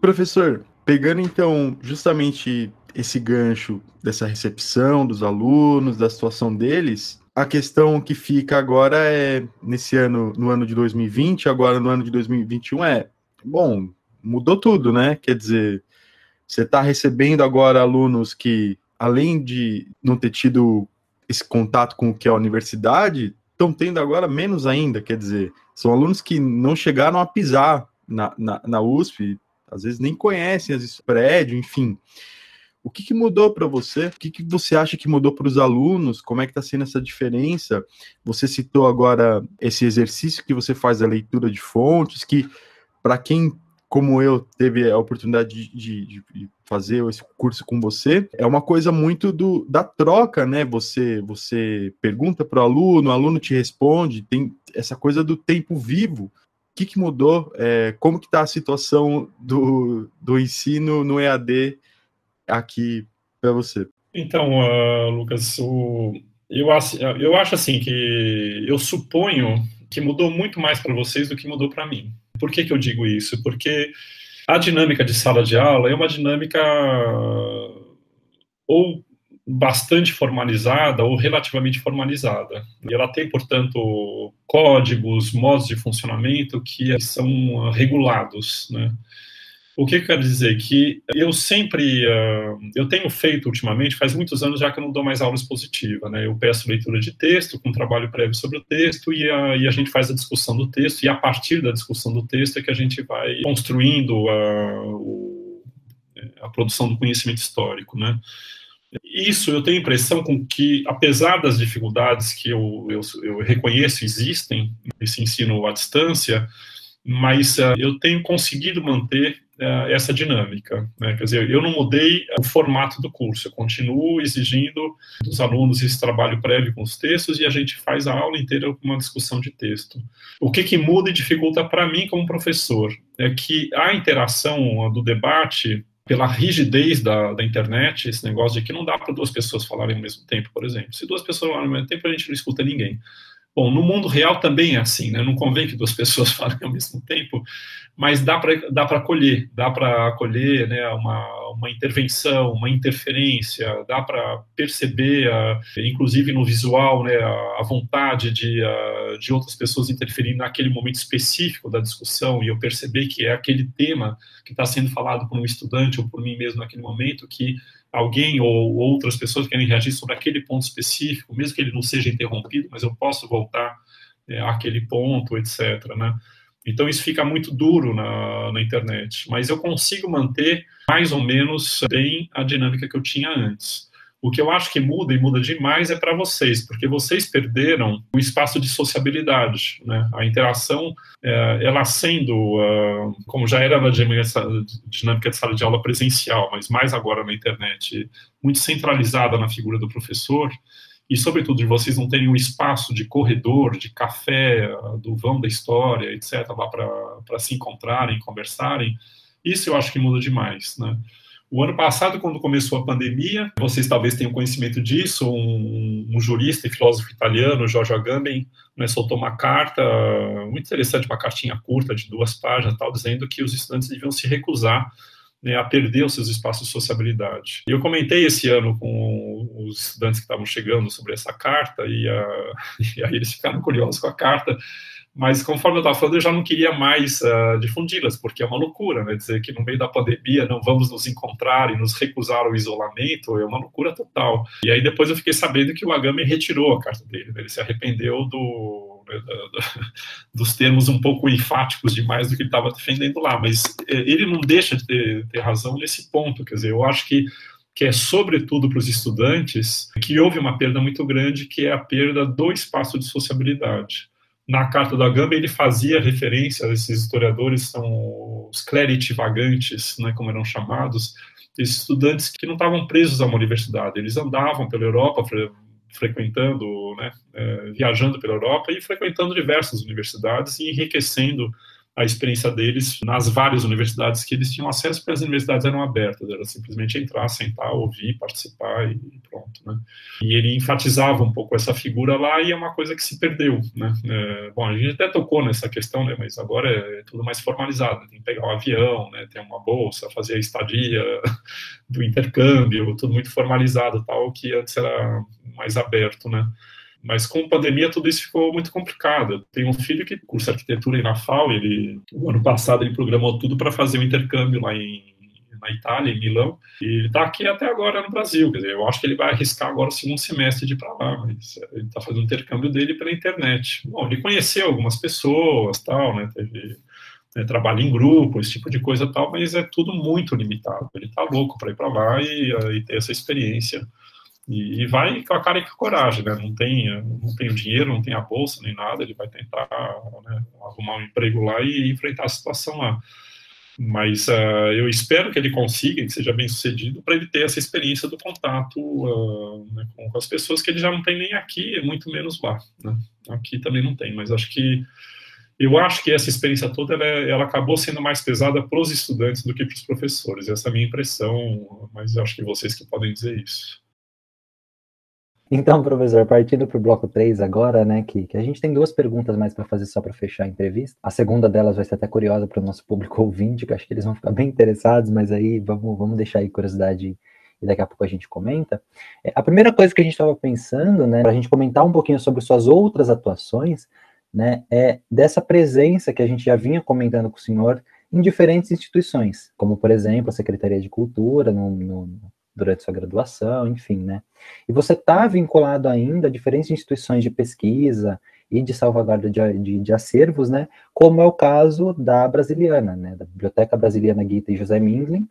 Professor, pegando então justamente esse gancho dessa recepção dos alunos, da situação deles, a questão que fica agora é, nesse ano, no ano de 2020, agora no ano de 2021, é, bom, mudou tudo, né? Quer dizer, você está recebendo agora alunos que, além de não ter tido esse contato com o que é a universidade, estão tendo agora menos ainda, quer dizer, são alunos que não chegaram a pisar na, na, na USP, às vezes nem conhecem as prédio, enfim. O que, que mudou para você? O que, que você acha que mudou para os alunos? Como é que está sendo essa diferença? Você citou agora esse exercício que você faz da leitura de fontes, que para quem como eu teve a oportunidade de, de, de, fazer esse curso com você, é uma coisa muito do, da troca, né? Você você pergunta para o aluno, o aluno te responde, tem essa coisa do tempo vivo. Que, que mudou? É, como que está a situação do, do ensino no EAD aqui para você? Então, uh, Lucas, o, eu, acho, eu acho assim que eu suponho que mudou muito mais para vocês do que mudou para mim. Por que, que eu digo isso? Porque a dinâmica de sala de aula é uma dinâmica ou bastante formalizada ou relativamente formalizada. E ela tem, portanto, códigos, modos de funcionamento que são regulados, né? O que eu quero dizer? Que eu sempre, uh, eu tenho feito ultimamente, faz muitos anos já que eu não dou mais aula expositiva, né? Eu peço leitura de texto, com trabalho prévio sobre o texto, e a, e a gente faz a discussão do texto, e a partir da discussão do texto é que a gente vai construindo uh, o, a produção do conhecimento histórico, né? Isso eu tenho a impressão com que, apesar das dificuldades que eu, eu, eu reconheço existem nesse ensino à distância, mas uh, eu tenho conseguido manter uh, essa dinâmica. Né? Quer dizer, eu não mudei o formato do curso, eu continuo exigindo dos alunos esse trabalho prévio com os textos e a gente faz a aula inteira com uma discussão de texto. O que, que muda e dificulta para mim como professor é que a interação do debate pela rigidez da, da, internet, esse negócio de que não dá para duas pessoas falarem ao mesmo tempo, por exemplo. Se duas pessoas falarem ao mesmo tempo, a gente não escuta ninguém. Bom, no mundo real também é assim, né? Não convém que duas pessoas falem ao mesmo tempo, mas dá para dá para acolher, dá para acolher, né? Uma, uma intervenção, uma interferência, dá para perceber, uh, inclusive no visual, né? A, a vontade de, uh, de outras pessoas interferirem naquele momento específico da discussão e eu perceber que é aquele tema que está sendo falado por um estudante ou por mim mesmo naquele momento que alguém ou outras pessoas querem reagir sobre aquele ponto específico, mesmo que ele não seja interrompido, mas eu posso voltar é, àquele ponto, etc. Né? Então isso fica muito duro na, na internet, mas eu consigo manter mais ou menos bem a dinâmica que eu tinha antes. O que eu acho que muda e muda demais é para vocês, porque vocês perderam o espaço de sociabilidade, né? A interação, é, ela sendo, uh, como já era na dinâmica de sala de aula presencial, mas mais agora na internet, muito centralizada na figura do professor, e sobretudo de vocês não terem um espaço de corredor, de café, do vão da história, etc., lá para se encontrarem, conversarem, isso eu acho que muda demais, né? O ano passado, quando começou a pandemia, vocês talvez tenham conhecimento disso, um, um jurista e filósofo italiano, Giorgio Agamben, né, soltou uma carta muito interessante, uma cartinha curta de duas páginas, tal, dizendo que os estudantes deviam se recusar né, a perder os seus espaços de sociabilidade. Eu comentei esse ano com os estudantes que estavam chegando sobre essa carta, e, a, e aí eles ficaram curiosos com a carta, mas conforme eu estava falando, eu já não queria mais uh, difundi-las, porque é uma loucura, né? Dizer que no meio da pandemia não vamos nos encontrar e nos recusar ao isolamento é uma loucura total. E aí depois eu fiquei sabendo que o Agame retirou a carta dele, né? ele se arrependeu do, né, dos termos um pouco enfáticos demais do que ele estava defendendo lá, mas eh, ele não deixa de ter, ter razão nesse ponto, quer dizer, eu acho que que é sobretudo para os estudantes, que houve uma perda muito grande, que é a perda do espaço de sociabilidade na carta da Gamba ele fazia referência a esses historiadores, são os clériti vagantes, né, como eram chamados, esses estudantes que não estavam presos a uma universidade, eles andavam pela Europa fre frequentando, né, é, viajando pela Europa e frequentando diversas universidades e enriquecendo a experiência deles nas várias universidades que eles tinham acesso, porque as universidades eram abertas, era simplesmente entrar, sentar, ouvir, participar e pronto, né? E ele enfatizava um pouco essa figura lá e é uma coisa que se perdeu, né? É, bom, a gente até tocou nessa questão, né? Mas agora é tudo mais formalizado, tem que pegar um avião, né? Ter uma bolsa, fazer a estadia do intercâmbio, tudo muito formalizado, tal, que antes era mais aberto, né? Mas com a pandemia tudo isso ficou muito complicado. Eu tenho um filho que cursa arquitetura em Nafal, ele o ano passado ele programou tudo para fazer um intercâmbio lá em na Itália, em Milão, e ele está aqui até agora no Brasil. Quer dizer, eu acho que ele vai arriscar agora o segundo semestre de ir para lá, mas ele está fazendo o intercâmbio dele pela internet. Bom, ele conheceu algumas pessoas, tal, né? Teve né, trabalho em grupo, esse tipo de coisa, tal, mas é tudo muito limitado. Ele está louco para ir para lá e, e ter essa experiência. E, e, vai com a cara e com a coragem, né? Não tem, não tem o dinheiro, não tem a bolsa nem nada, ele vai tentar né, arrumar um emprego lá e enfrentar a situação lá. Mas uh, eu espero que ele consiga, que seja bem sucedido, para ele ter essa experiência do contato uh, né, com, com, as pessoas que ele já não tem nem aqui, muito menos lá. Né? Aqui também não tem, mas acho que eu acho que essa experiência toda ela, ela acabou sendo mais pesada para os estudantes do que para os professores. Essa é a minha impressão, mas acho que vocês que podem dizer isso. Então, professor, partindo para o bloco 3 agora, né, que, que a gente tem duas perguntas mais para fazer só para fechar a entrevista. A segunda delas vai ser até curiosa para o nosso público ouvinte, que acho que eles vão ficar bem interessados, mas aí vamos, vamos deixar aí curiosidade e daqui a pouco a gente comenta. É, a primeira coisa que a gente estava pensando, né, para a gente comentar um pouquinho sobre suas outras atuações, né, é dessa presença que a gente já vinha comentando com o senhor em diferentes instituições, como, por exemplo, a Secretaria de Cultura, no, no, durante sua graduação, enfim, né? E você está vinculado ainda a diferentes instituições de pesquisa e de salvaguarda de, de, de, acervos, né? Como é o caso da Brasiliana, né? Da Biblioteca Brasiliana Guita e José Mindlin,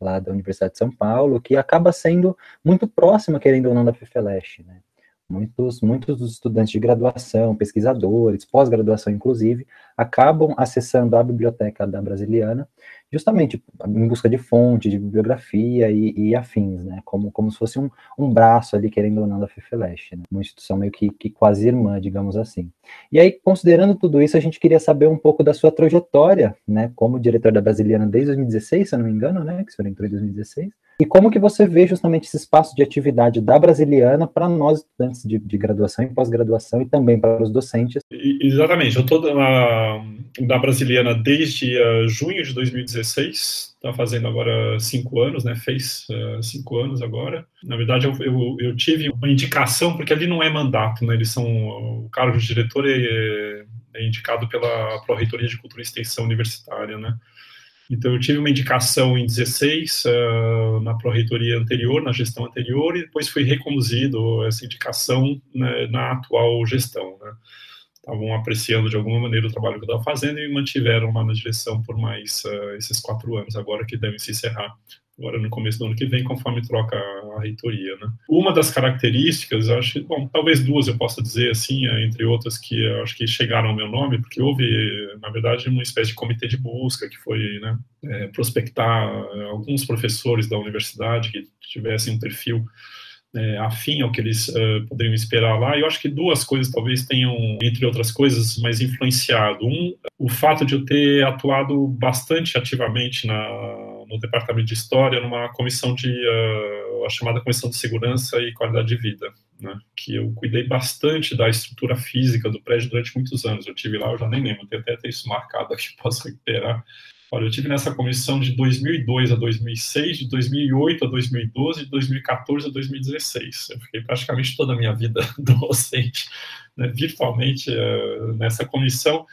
lá da Universidade de São Paulo, que acaba sendo muito próxima, querendo ou não, da FIFELESH, né? Muitos, muitos dos estudantes de graduação, pesquisadores, pós-graduação inclusive, acabam acessando a biblioteca da Brasiliana justamente em busca de fonte, de bibliografia e, e, afins, né? Como, como se fosse um, um braço ali, querendo ou não, da FIFELESH, né? Uma instituição meio que, que quase irmã, digamos assim. E aí, considerando tudo isso, a gente queria saber um pouco da sua trajetória, né? Como diretor da Brasiliana desde 2016, se eu não me engano, né? Que o senhor entrou em 2016. E como que você vê justamente esse espaço de atividade da Brasiliana para nós estudantes de, de graduação e pós-graduação e também para os docentes? Exatamente, eu estou da Brasiliana desde uh, junho de 2016, está fazendo agora cinco anos, né? Fez uh, cinco anos agora. Na verdade, eu, eu, eu, tive uma indicação, porque ali não é mandato, né? Eles são, o cargo de diretor é, é indicado pela Pró-Reitoria de Cultura e Extensão Universitária, né? Então, eu tive uma indicação em 16, uh, eh, na pró-reitoria anterior, na gestão anterior, e depois fui reconduzido essa indicação né, na atual gestão. Né? Estavam apreciando de alguma maneira o trabalho que eu estava fazendo e me mantiveram lá na direção por mais uh, esses quatro anos, agora que devem se encerrar, agora no começo do ano que vem, conforme troca a, reitoria. Né? Uma das características, acho, bom, talvez duas eu possa dizer assim, eh, entre outras que acho que chegaram ao meu nome, porque houve, na verdade, uma espécie de comitê de busca que foi né, é, prospectar alguns professores da universidade que tivessem um perfil é, afim ao que eles uh, poderiam esperar lá. E eu acho que duas coisas talvez tenham, entre outras coisas, mais influenciado. Um, o fato de eu ter atuado bastante ativamente na, no Departamento de História, numa comissão de, uh, a chamada Comissão de Segurança e Qualidade de Vida, né, que eu cuidei bastante da estrutura física do prédio durante muitos anos. Eu tive lá, eu já nem lembro, tenho até isso marcado aqui, posso recuperar Olha, eu tive nessa comissão de 2002 a 2006, de 2008 a 2012, de 2014 a 2016. Eu fiquei praticamente toda a minha vida docente, né, virtualmente uh, nessa comissão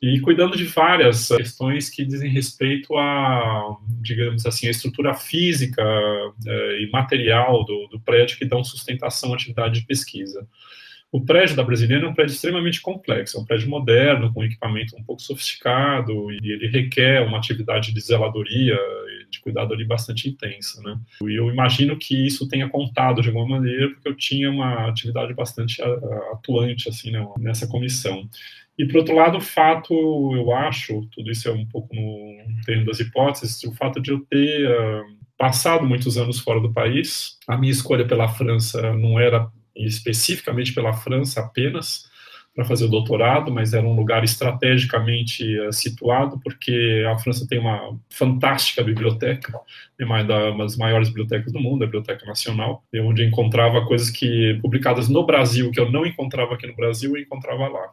e cuidando de várias questões que dizem respeito a, digamos assim, a estrutura física uh, e material do, do prédio que dão sustentação à atividade de pesquisa. O prédio da Brasiliana é um prédio extremamente complexo, é um prédio moderno, com equipamento um pouco sofisticado, e ele requer uma atividade de zeladoria de cuidado ali bastante intensa, né? E eu imagino que isso tenha contado de alguma maneira, porque eu tinha uma atividade bastante atuante, assim, né, nessa comissão. E, por outro lado, o fato, eu acho, tudo isso é um pouco no terreno das hipóteses, o fato de eu ter uh, passado muitos anos fora do país, a minha escolha pela França não era especificamente pela França apenas, para fazer o doutorado, mas era um lugar estrategicamente uh, situado, porque a França tem uma fantástica biblioteca, é uma das maiores bibliotecas do mundo, a Biblioteca Nacional, onde eu encontrava coisas que publicadas no Brasil, que eu não encontrava aqui no Brasil, eu encontrava lá,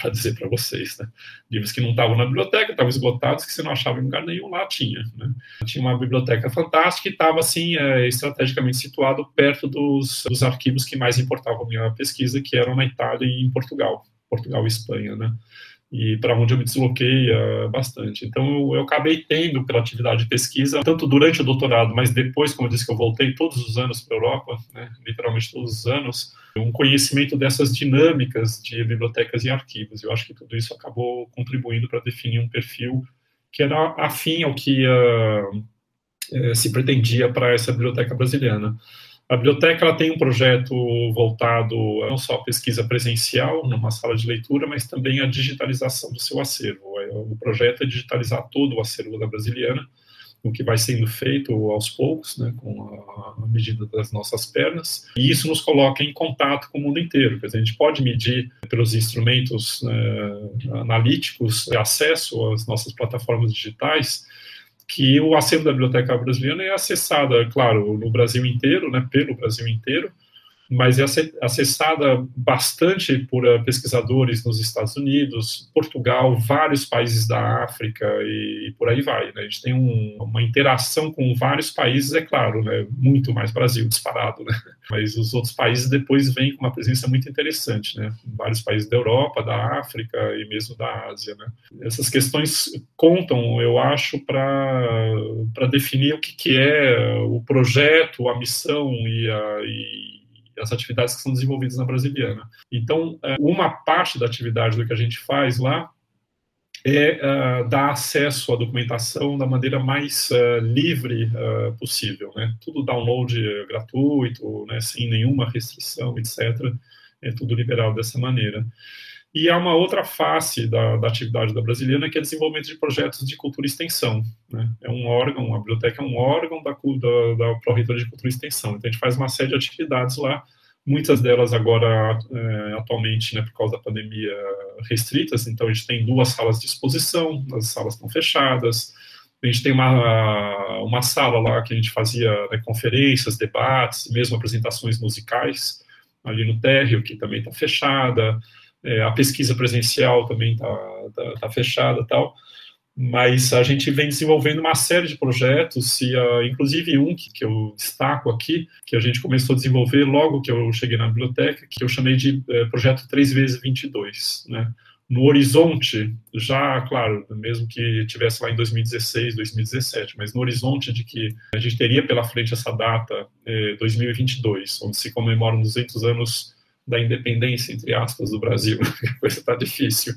para dizer para vocês. Né? Livros que não estavam na biblioteca, estavam esgotados, que você não achava em lugar nenhum, lá tinha. Né? Tinha uma biblioteca fantástica e estava, assim, é, estrategicamente situado perto dos, dos arquivos que mais importavam a minha pesquisa, que eram na Itália e em Portugal, Portugal e Espanha, né? E para onde eu me desloquei uh, bastante. Então, eu, eu, acabei tendo, pela atividade de pesquisa, tanto durante o doutorado, mas depois, como eu disse, que eu voltei todos os anos para a Europa, né, literalmente todos os anos, um conhecimento dessas dinâmicas de bibliotecas e arquivos. Eu acho que tudo isso acabou contribuindo para definir um perfil que era afim ao que uh, se pretendia para essa biblioteca brasileira. A biblioteca ela tem um projeto voltado não só à pesquisa presencial, numa sala de leitura, mas também à digitalização do seu acervo. É, o projeto é digitalizar todo o acervo da Brasiliana, o que vai sendo feito aos poucos, né, com a, medida das nossas pernas, e isso nos coloca em contato com o mundo inteiro. Quer dizer, a gente pode medir pelos instrumentos né, analíticos acesso às nossas plataformas digitais que o acervo da Biblioteca Brasileira é acessado, claro, no Brasil inteiro, né, pelo Brasil inteiro, mas é acessada bastante por uh, pesquisadores nos Estados Unidos, Portugal, vários países da África e, e por aí vai. Né? A gente tem um, uma interação com vários países, é claro, né? muito mais Brasil disparado, né? mas os outros países depois vêm com uma presença muito interessante, né? vários países da Europa, da África e mesmo da Ásia. Né? Essas questões contam, eu acho, para definir o que, que é o projeto, a missão e, a, e as atividades que são desenvolvidas na Brasiliana. Então, é, uma parte da atividade do que a gente faz lá é uh, dar acesso à documentação da maneira mais uh, livre uh, possível, né? Tudo download gratuito, né? Sem nenhuma restrição, etc. É tudo liberado dessa maneira. E há uma outra face da, da, atividade da Brasiliana, que é o desenvolvimento de projetos de cultura e extensão. Né? É um órgão, a biblioteca é um órgão da, da, da Pró-Reitoria de Cultura e Extensão. Então, a gente faz uma série de atividades lá, muitas delas agora, é, atualmente, né, por causa da pandemia, restritas. Então, a gente tem duas salas de exposição, as salas estão fechadas. A gente tem uma, uma sala lá que a gente fazia né, conferências, debates, mesmo apresentações musicais, ali no térreo, que também está fechada é, a pesquisa presencial também está tá, tá fechada tal, mas a gente vem desenvolvendo uma série de projetos, e, uh, inclusive um que, que, eu destaco aqui, que a gente começou a desenvolver logo que eu cheguei na biblioteca, que eu chamei de uh, projeto 3 vezes 22, né? No horizonte, já, claro, mesmo que tivesse lá em 2016, 2017, mas no horizonte de que a gente teria pela frente essa data, eh, 2022, onde se comemoram 200 anos da independência, entre aspas, do Brasil, a coisa está difícil,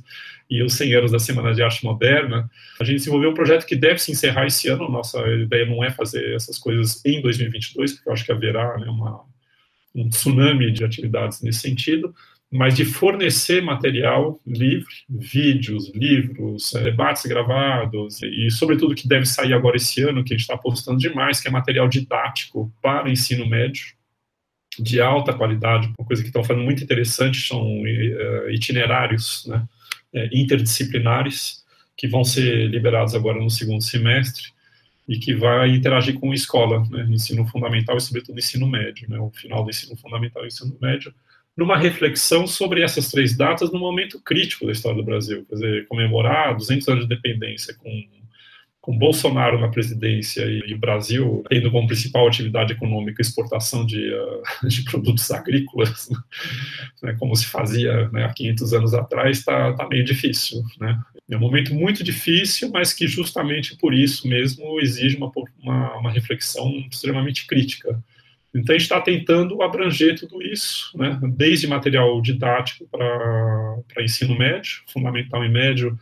e os 100 anos da Semana de Arte Moderna, a gente desenvolveu um projeto que deve se encerrar esse ano, nossa ideia não é fazer essas coisas em 2022, porque eu acho que haverá né, uma, um tsunami de atividades nesse sentido, mas de fornecer material livre, vídeos, livros, eh, debates gravados, e sobretudo que deve sair agora esse ano, que a gente está apostando demais, que é material didático para ensino médio, de alta qualidade, uma coisa que estão fazendo muito interessante são uh, itinerários né, uh, interdisciplinares que vão ser liberados agora no segundo semestre e que vai interagir com a escola, né, ensino fundamental e sobretudo ensino médio, né, o final do ensino fundamental e ensino médio, numa reflexão sobre essas três datas no momento crítico da história do Brasil, quer dizer, comemorar 200 anos de independência com com Bolsonaro na presidência e, o Brasil tendo como principal atividade econômica exportação de, uh, de produtos agrícolas, né, como se fazia né, há 500 anos atrás, está tá meio difícil. Né? É um momento muito difícil, mas que justamente por isso mesmo exige uma, uma, uma reflexão extremamente crítica. Então, a gente está tentando abranger tudo isso, né, desde material didático para ensino médio, fundamental e médio,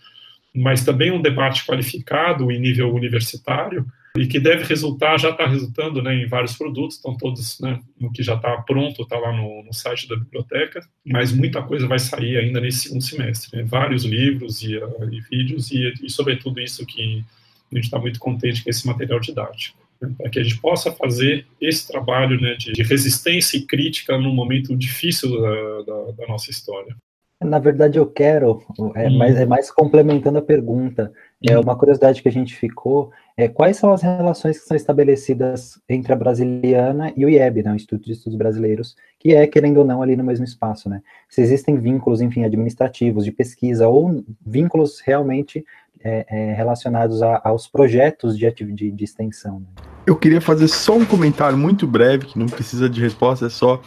mas também um debate qualificado em nível universitário e que deve resultar, já está resultando né, em vários produtos, estão todos né, no que já está pronto, está lá no, no, site da biblioteca, mas muita coisa vai sair ainda nesse segundo semestre, né, vários livros e, uh, e vídeos e, e, sobretudo isso que a gente está muito contente com esse material didático, né, para que a gente possa fazer esse trabalho né, de, de, resistência e crítica num momento difícil da, da, da nossa história. Na verdade, eu quero, é, hum. mais, é mais complementando a pergunta, é hum. uma curiosidade que a gente ficou, é quais são as relações que são estabelecidas entre a Brasiliana e o IEB, né, o Instituto de Estudos Brasileiros, que é, querendo ou não, ali no mesmo espaço, né? Se existem vínculos, enfim, administrativos, de pesquisa, ou vínculos realmente é, é, relacionados a, aos projetos de, de, de extensão. Né? Eu queria fazer só um comentário muito breve, que não precisa de resposta, é só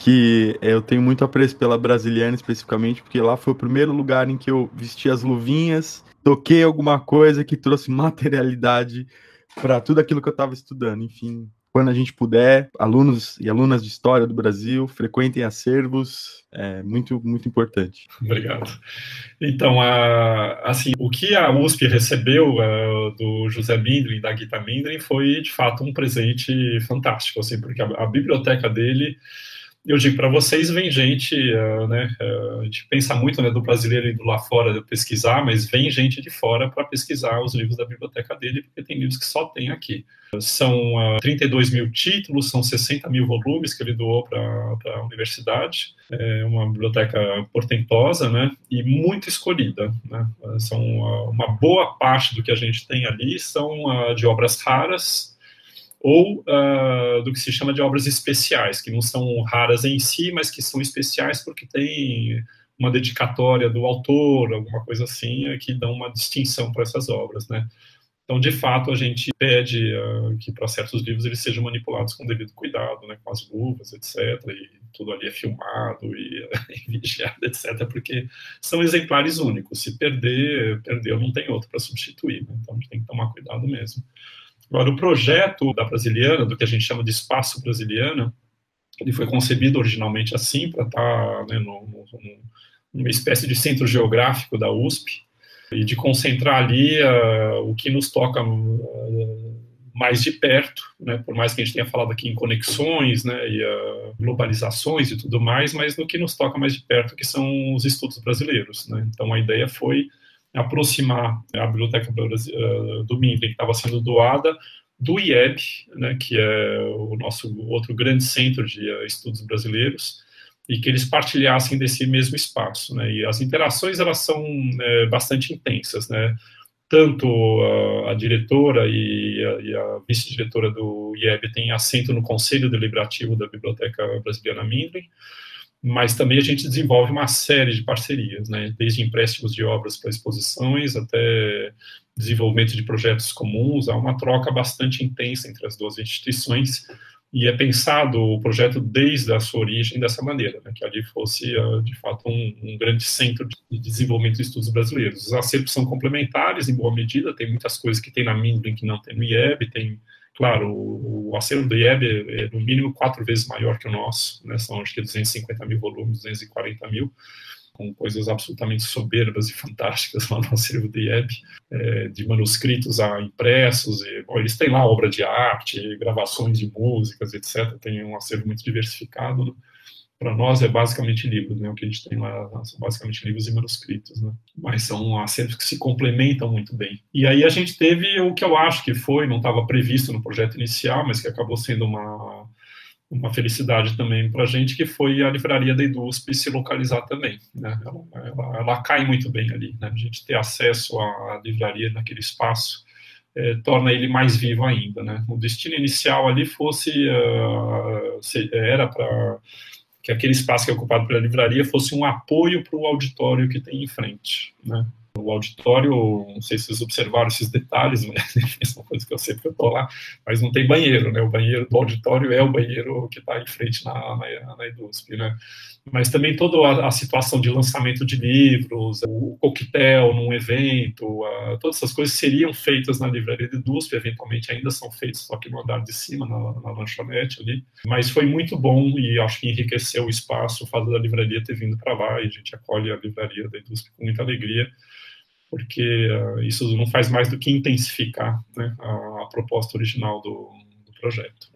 que eu tenho muito apreço pela Brasiliana especificamente, porque lá foi o primeiro lugar em que eu vesti as luvinhas, toquei alguma coisa que trouxe materialidade para tudo aquilo que eu estava estudando. Enfim, quando a gente puder, alunos e alunas de história do Brasil, frequentem acervos, é muito, muito importante. Obrigado. Então, a, assim, o que a USP recebeu uh, do José Mindlin da Gita Mindlin foi, de fato, um presente fantástico, assim, porque a, a biblioteca dele eu digo para vocês, vem gente, uh, né, uh, a gente pensa muito né, do brasileiro indo lá fora pesquisar, mas vem gente de fora para pesquisar os livros da biblioteca dele, porque tem livros que só tem aqui. São uh, ah, 32 mil títulos, são 60 mil volumes que ele doou para a universidade, é uma biblioteca portentosa, né, e muito escolhida, né, são uma boa parte do que a gente tem ali são de obras raras, ou uh, do que se chama de obras especiais, que não são raras em si, mas que são especiais porque tem uma dedicatória do autor, alguma coisa assim, é que dão uma distinção para essas obras, né? Então, de fato, a gente pede uh, que para certos livros eles sejam manipulados com devido cuidado, né, com as luvas, etc. E tudo ali é filmado e, e vigiado, etc. Porque são exemplares únicos. Se perder, perdeu, não tem outro para substituir. Né? Então, a gente tem que tomar cuidado mesmo. Agora, o projeto da Brasiliana, do que a gente chama de Espaço Brasiliana, ele foi concebido originalmente assim, para estar tá, né, no, no, numa espécie de centro geográfico da USP, e de concentrar ali uh, o que nos toca uh, mais de perto, né, por mais que a gente tenha falado aqui em conexões, né, e uh, globalizações e tudo mais, mas no que nos toca mais de perto, que são os estudos brasileiros. Né. Então a ideia foi aproximar a biblioteca do Mindlin, que estava sendo doada, do IEB, né, que é o nosso outro grande centro de estudos brasileiros, e que eles partilhassem desse mesmo espaço, né? E as interações elas são é, bastante intensas, né? Tanto a, a diretora e a, a vice-diretora do IEB têm assento no Conselho Deliberativo da Biblioteca Brasileira Mindlin, mas também a gente desenvolve uma série de parcerias, né? Desde empréstimos de obras para exposições até desenvolvimento de projetos comuns, há uma troca bastante intensa entre as duas instituições e é pensado o projeto desde a sua origem dessa maneira, né, que ali fosse, uh, de fato, um, um, grande centro de desenvolvimento de estudos brasileiros. Os acertos são complementares, em boa medida, tem muitas coisas que tem na Mindlin que não tem no IEB, tem, claro, o, o acervo do IEB é, é, no mínimo quatro vezes maior que o nosso, né, são acho que 250 mil volumes, 240 mil, com coisas absolutamente soberbas e fantásticas lá no acervo do IEB, é, de manuscritos a impressos, e, bom, eles têm lá obra de arte, gravações de músicas, etc. Tem um acervo muito diversificado. Né? Para nós é basicamente livros, né? O que a gente tem lá são basicamente livros e manuscritos, né? Mas são acervos que se complementam muito bem. E aí a gente teve o que eu acho que foi, não estava previsto no projeto inicial, mas que acabou sendo uma uma felicidade também para a gente, que foi a livraria da IDUSP se localizar também. Né? Ela, ela, ela, cai muito bem ali. Né? A gente ter acesso à livraria naquele espaço é, torna ele mais vivo ainda. Né? O destino inicial ali fosse, uh, era para que aquele espaço que é ocupado pela livraria fosse um apoio para o auditório que tem em frente. Né? o auditório, não sei se vocês observaram esses detalhes, mas são coisas que eu sei porque eu estou lá, mas não tem banheiro, né? O banheiro do auditório é o banheiro que está em frente na, na, na EDUSP, né? Mas também toda a, situação de lançamento de livros, o coquetel num evento, a, todas essas coisas seriam feitas na livraria de EDUSP, eventualmente ainda são feitas só que no andar de cima, na, na lanchonete ali. Mas foi muito bom e acho que enriqueceu o espaço o fato da livraria ter vindo para lá e a gente acolhe a livraria da EDUSP com muita alegria porque uh, isso não faz mais do que intensificar né, a, a, proposta original do, do projeto.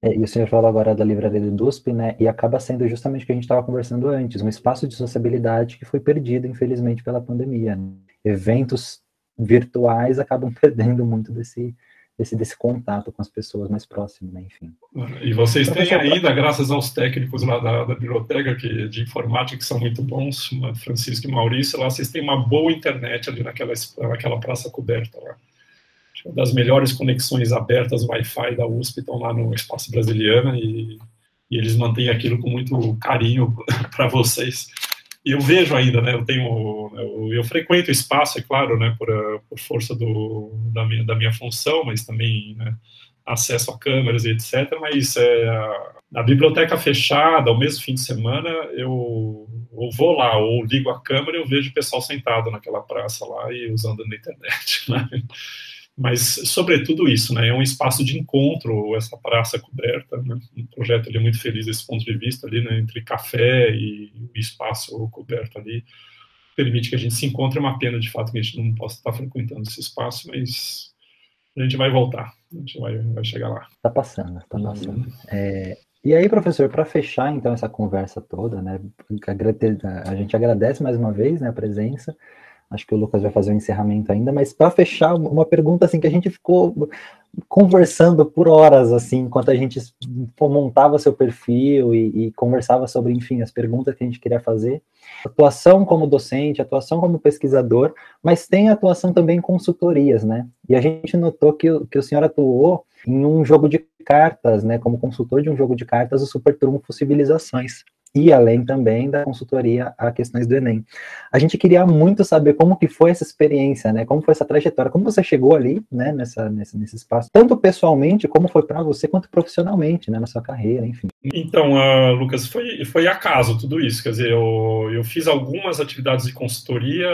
É, e o senhor falou agora da livraria do DUSP, né, e acaba sendo justamente o que a gente estava conversando antes, um espaço de sociabilidade que foi perdido, infelizmente, pela pandemia. Né? Eventos virtuais acabam perdendo muito desse, desse, desse contato com as pessoas mais próximas, né? enfim. E vocês têm ainda, graças aos técnicos lá da, da biblioteca que, de informática que são muito bons, Francisco e Maurício, lá vocês têm uma boa internet ali naquela, naquela praça coberta lá. Das melhores conexões abertas Wi-Fi da USP estão lá no Espaço Brasiliana e, e eles mantêm aquilo com muito carinho para vocês. E eu vejo ainda, né, eu tenho, eu, eu frequento o espaço, é claro, né, por, por força do, da, minha, da minha função, mas também, né, acesso a câmeras e etc, mas é, a, biblioteca fechada, ao mesmo fim de semana, eu, eu vou lá, ou ligo a câmera e eu vejo o pessoal sentado naquela praça lá e usando a internet, né, mas sobretudo isso, né, é um espaço de encontro, essa praça coberta, né, um projeto ali muito feliz desse ponto de vista ali, né, entre café e o espaço coberto ali, permite que a gente se encontre, é uma pena de fato que a gente não possa estar frequentando esse espaço, mas a gente vai voltar, a gente vai, vai chegar lá. Está passando, está passando. Uhum. É, e aí, professor, para fechar então essa conversa toda, né, a gente agradece mais uma vez né, a presença, Acho que o Lucas vai fazer o um encerramento ainda, mas para fechar, uma pergunta assim que a gente ficou conversando por horas, assim, enquanto a gente montava seu perfil e, e, conversava sobre, enfim, as perguntas que a gente queria fazer. Atuação como docente, atuação como pesquisador, mas tem atuação também em consultorias, né? E a gente notou que, que o senhor atuou em um jogo de cartas, né, como consultor de um jogo de cartas, o Super Trunfo Civilizações e além também da consultoria a questões do Enem. A gente queria muito saber como que foi essa experiência, né? Como foi essa trajetória, como você chegou ali, né, nessa, nesse, nesse espaço, tanto pessoalmente como foi para você, quanto profissionalmente, né, na sua carreira, enfim. Então, uh, Lucas, foi, foi acaso tudo isso, quer dizer, eu, eu fiz algumas atividades de consultoria,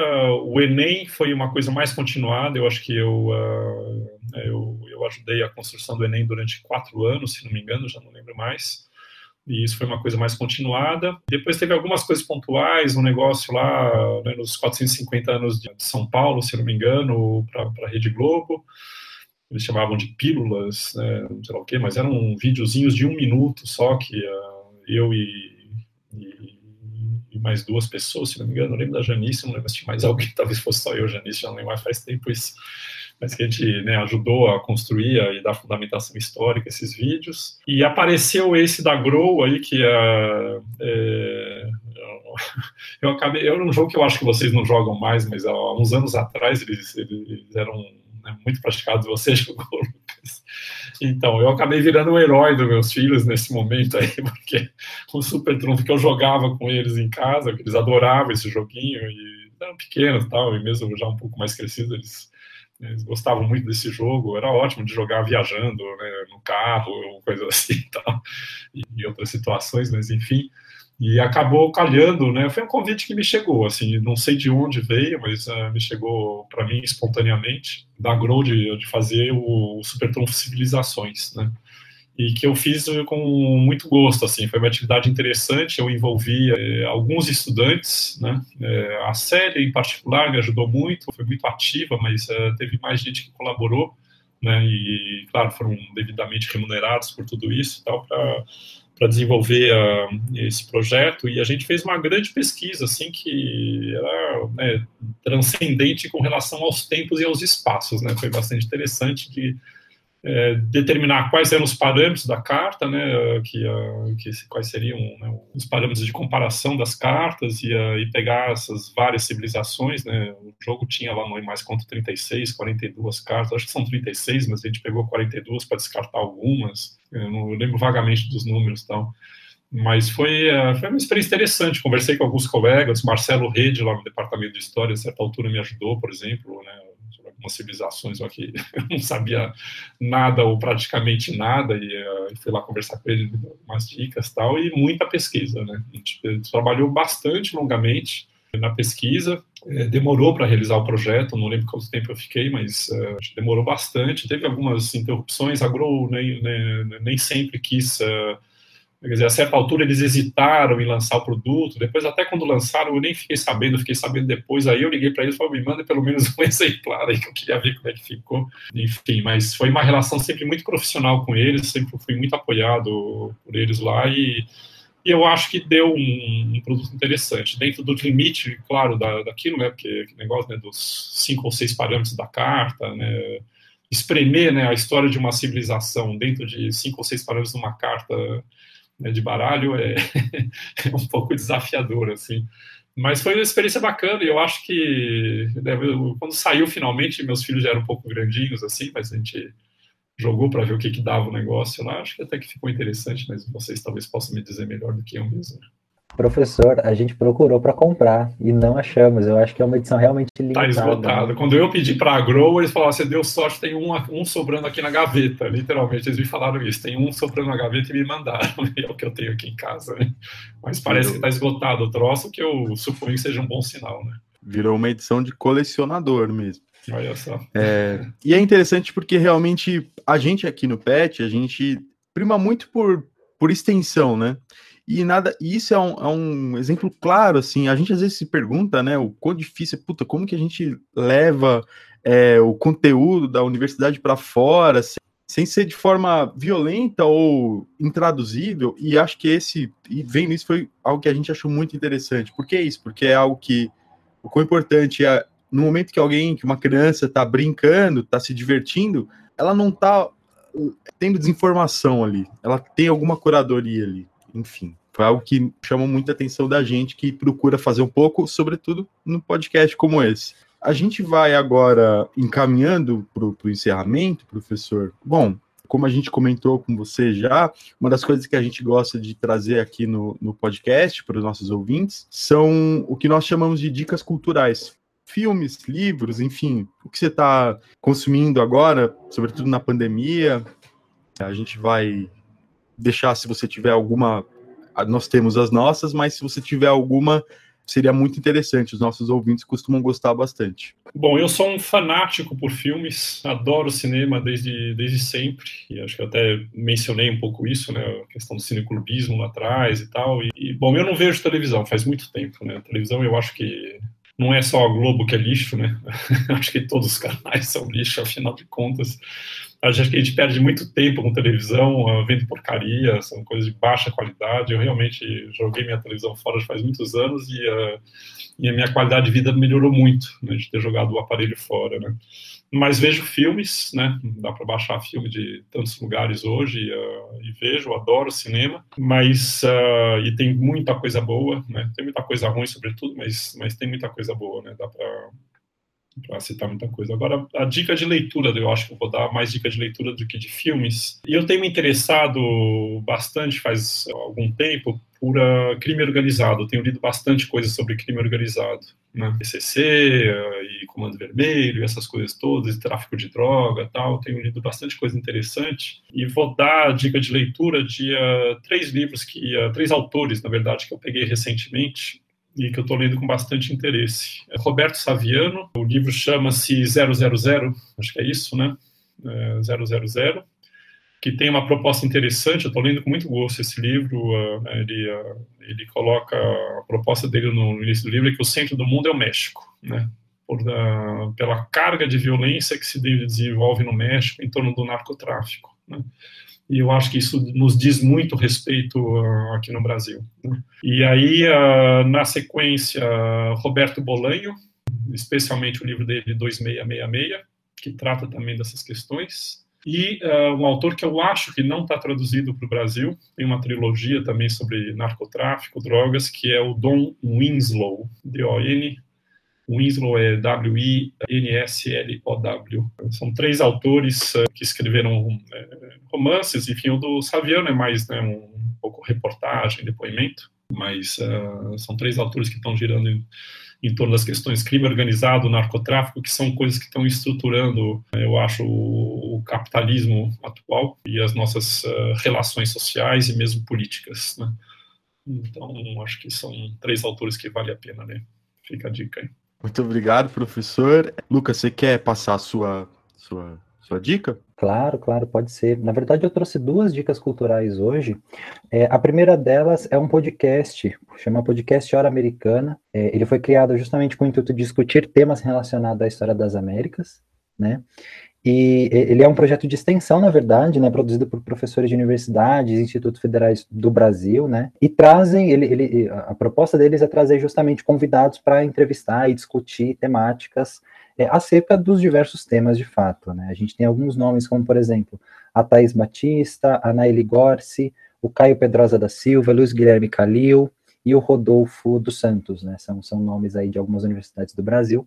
o Enem foi uma coisa mais continuada, eu acho que eu, uh, eu, eu ajudei a construção do Enem durante quatro anos, se não me engano, já não lembro mais, e isso foi uma coisa mais continuada. Depois teve algumas coisas pontuais, um negócio lá né, nos 450 anos de São Paulo, se não me engano, para a Rede Globo. Eles chamavam de pílulas, né, não sei lá o quê, mas eram videozinhos de um minuto só que uh, eu e, e, e, mais duas pessoas, se não me engano, não lembro da Janice, não lembro se tinha mais alguém, talvez fosse só eu, Janice, já não lembro mais, faz tempo isso mas que a gente né, ajudou a construir e dar fundamentação histórica esses vídeos. E apareceu esse da Grow aí, que é, é eu acabei, era um jogo que eu acho que vocês não jogam mais, mas há uns anos atrás eles, eles eram né, muito praticados, você jogou, Lucas. Então, eu acabei virando o herói dos meus filhos nesse momento aí, porque o Super Trunfo que eu jogava com eles em casa, eles adoravam esse joguinho, e eram pequenos tal, e mesmo já um pouco mais crescidos, eles eles gostavam muito desse jogo, era ótimo de jogar viajando né, no carro, coisa assim e tal, e outras situações, mas enfim. E acabou calhando, né? Foi um convite que me chegou, assim, não sei de onde veio, mas uh, me chegou para mim espontaneamente, da Grow de, de fazer o, o Super Trunfo Civilizações, né? E que eu fiz com muito gosto, assim, foi uma atividade interessante, eu envolvi é, alguns estudantes, né, é, a série em particular me ajudou muito, foi muito ativa, mas é, teve mais gente que colaborou, né, e claro, foram devidamente remunerados por tudo isso tal, para desenvolver uh, esse projeto, e a gente fez uma grande pesquisa, assim, que era né, transcendente com relação aos tempos e aos espaços, né, foi bastante interessante de é, determinar quais eram os parâmetros da carta, né, que, que quais seriam né, os parâmetros de comparação das cartas e, e, pegar essas várias civilizações, né, o jogo tinha lá no mais conta 36, 42 cartas, acho que são 36, mas a gente pegou 42 para descartar algumas, eu não lembro vagamente dos números e tal, mas foi, é, foi uma experiência interessante, conversei com alguns colegas, Marcelo Rede lá no departamento de História, a certa altura me ajudou, por exemplo, né, algumas civilizações aqui, não sabia nada ou praticamente nada, e uh, fui lá conversar com ele, umas dicas tal, e muita pesquisa, né? A gente, a gente trabalhou bastante longamente na pesquisa, é, demorou para realizar o projeto, não lembro quanto tempo eu fiquei, mas uh, demorou bastante, teve algumas interrupções, a Grow nem, nem, nem sempre quis... Uh, Quer dizer, a certa altura eles hesitaram em lançar o produto, depois até quando lançaram eu nem fiquei sabendo, fiquei sabendo depois, aí eu liguei para eles e falei, me manda pelo menos um exemplar aí que eu queria ver como é que ficou. Enfim, mas foi uma relação sempre muito profissional com eles, sempre fui muito apoiado por eles lá e, e eu acho que deu um, um, produto interessante, dentro do limite, claro, da, daquilo, né, porque negócio né, dos cinco ou seis parâmetros da carta, né, espremer né, a história de uma civilização dentro de cinco ou seis parâmetros de uma carta né, de baralho é, é, um pouco desafiador, assim. Mas foi uma experiência bacana e eu acho que né, quando saiu finalmente, meus filhos já eram um pouco grandinhos, assim, mas a gente jogou para ver o que, que dava o negócio lá. Acho que até que ficou interessante, mas vocês talvez possam me dizer melhor do que eu mesmo. Professor, a gente procurou para comprar e não achamos. Eu acho que é uma edição realmente tá limitada. Está esgotado. Quando eu pedi para a Grow, eles falaram: você deu sorte, tem um, um sobrando aqui na gaveta. Literalmente, eles me falaram isso: tem um sobrando na gaveta e me mandaram. é o que eu tenho aqui em casa. Né? Mas parece que está esgotado o troço, que eu suponho que seja um bom sinal. Né? Virou uma edição de colecionador mesmo. Olha só. É, e é interessante porque realmente a gente aqui no PET, a gente prima muito por, por extensão, né? E nada, isso é um, é um, exemplo claro, assim, a gente às vezes se pergunta, né, o quão difícil, puta, como que a gente leva é, o conteúdo da universidade para fora, sem, sem, ser de forma violenta ou intraduzível, e acho que esse, e vendo isso, foi algo que a gente achou muito interessante. Por que isso? Porque é algo que, o quão importante é no momento que alguém, que uma criança está brincando, está se divertindo, ela não está uh, tendo desinformação ali, ela tem alguma curadoria ali, enfim. Foi algo que chamou muita atenção da gente que procura fazer um pouco, sobretudo no podcast como esse. A gente vai agora encaminhando para o encerramento, professor. Bom, como a gente comentou com você já, uma das coisas que a gente gosta de trazer aqui no, no podcast para os nossos ouvintes são o que nós chamamos de dicas culturais. Filmes, livros, enfim, o que você está consumindo agora, sobretudo na pandemia. A gente vai deixar, se você tiver alguma. Nós temos as nossas, mas se você tiver alguma seria muito interessante. Os nossos ouvintes costumam gostar bastante. Bom, eu sou um fanático por filmes, adoro cinema desde, desde sempre, e acho que até mencionei um pouco isso, né, a questão do cineclubismo lá atrás e tal, e, e bom, eu não vejo televisão faz muito tempo, né, a televisão eu acho que não é só a Globo que é lixo, né, acho que todos os canais são lixo, afinal de contas, acho que a gente perde muito tempo com televisão, uh, vendo porcaria, são coisas de baixa qualidade. Eu realmente joguei minha televisão fora faz muitos anos e, uh, e a minha qualidade de vida melhorou muito né, de ter jogado o aparelho fora, né? Mas vejo filmes, né? Dá para baixar filme de tantos lugares hoje uh, e vejo, adoro cinema, mas uh, e tem muita coisa boa, né? Tem muita coisa ruim, sobretudo, mas mas tem muita coisa boa, né? Dá para para citar muita coisa. Agora, a dica de leitura, eu acho que eu vou dar mais dica de leitura do que de filmes. E eu tenho me interessado bastante faz algum tempo por uh, crime organizado. Eu tenho lido bastante coisa sobre crime organizado. Né? PCC uh, e Comando Vermelho, essas coisas todas, tráfico de droga tal. Tenho lido bastante coisa interessante. E vou dar a dica de leitura de uh, três livros, que três autores, na verdade, que eu peguei recentemente e que eu estou lendo com bastante interesse. É Roberto Saviano, o livro chama-se 000, acho que é isso, né? É 000, que tem uma proposta interessante, eu estou lendo com muito gosto esse livro, uh, ele, uh, ele coloca, a proposta dele no início do livro é que o centro do mundo é o México, né? Por, uh, pela carga de violência que se desenvolve no México em torno do narcotráfico, né? E eu acho que isso nos diz muito respeito uh, aqui no Brasil. Né? E aí, uh, na sequência, Roberto Bolanho, especialmente o livro dele 2666, que trata também dessas questões. E uh, um autor que eu acho que não está traduzido para o Brasil, tem uma trilogia também sobre narcotráfico, drogas, que é o Don Winslow, D-O-N Winslow é W-I-N-S-L-O-W. São três autores uh, que escreveram uh, romances, enfim, o do Saviano é mais né, um, pouco reportagem, depoimento, mas uh, são três autores que estão girando em, em, torno das questões crime organizado, narcotráfico, que são coisas que estão estruturando, eu acho, o, o capitalismo atual e as nossas relações sociais e mesmo políticas. Né? Então, acho que são três autores que vale a pena ler. Fica a dica aí. Muito obrigado, professor. Lucas, você quer passar a sua, sua, sua dica? Claro, claro, pode ser. Na verdade, eu trouxe duas dicas culturais hoje. É, a primeira delas é um podcast, chama Podcast Hora Americana. É, ele foi criado justamente com o intuito de discutir temas relacionados à história das Américas, né? E ele é um projeto de extensão, na verdade, né, produzido por professores de universidades, institutos federais do Brasil, né, e trazem, ele, ele, a proposta deles é trazer justamente convidados para entrevistar e discutir temáticas é, acerca dos diversos temas de fato, né. A gente tem alguns nomes, como, por exemplo, a Thais Batista, a Naili Gorsi, o Caio Pedrosa da Silva, Luiz Guilherme Calil e o Rodolfo dos Santos, né, são, são nomes aí de algumas universidades do Brasil,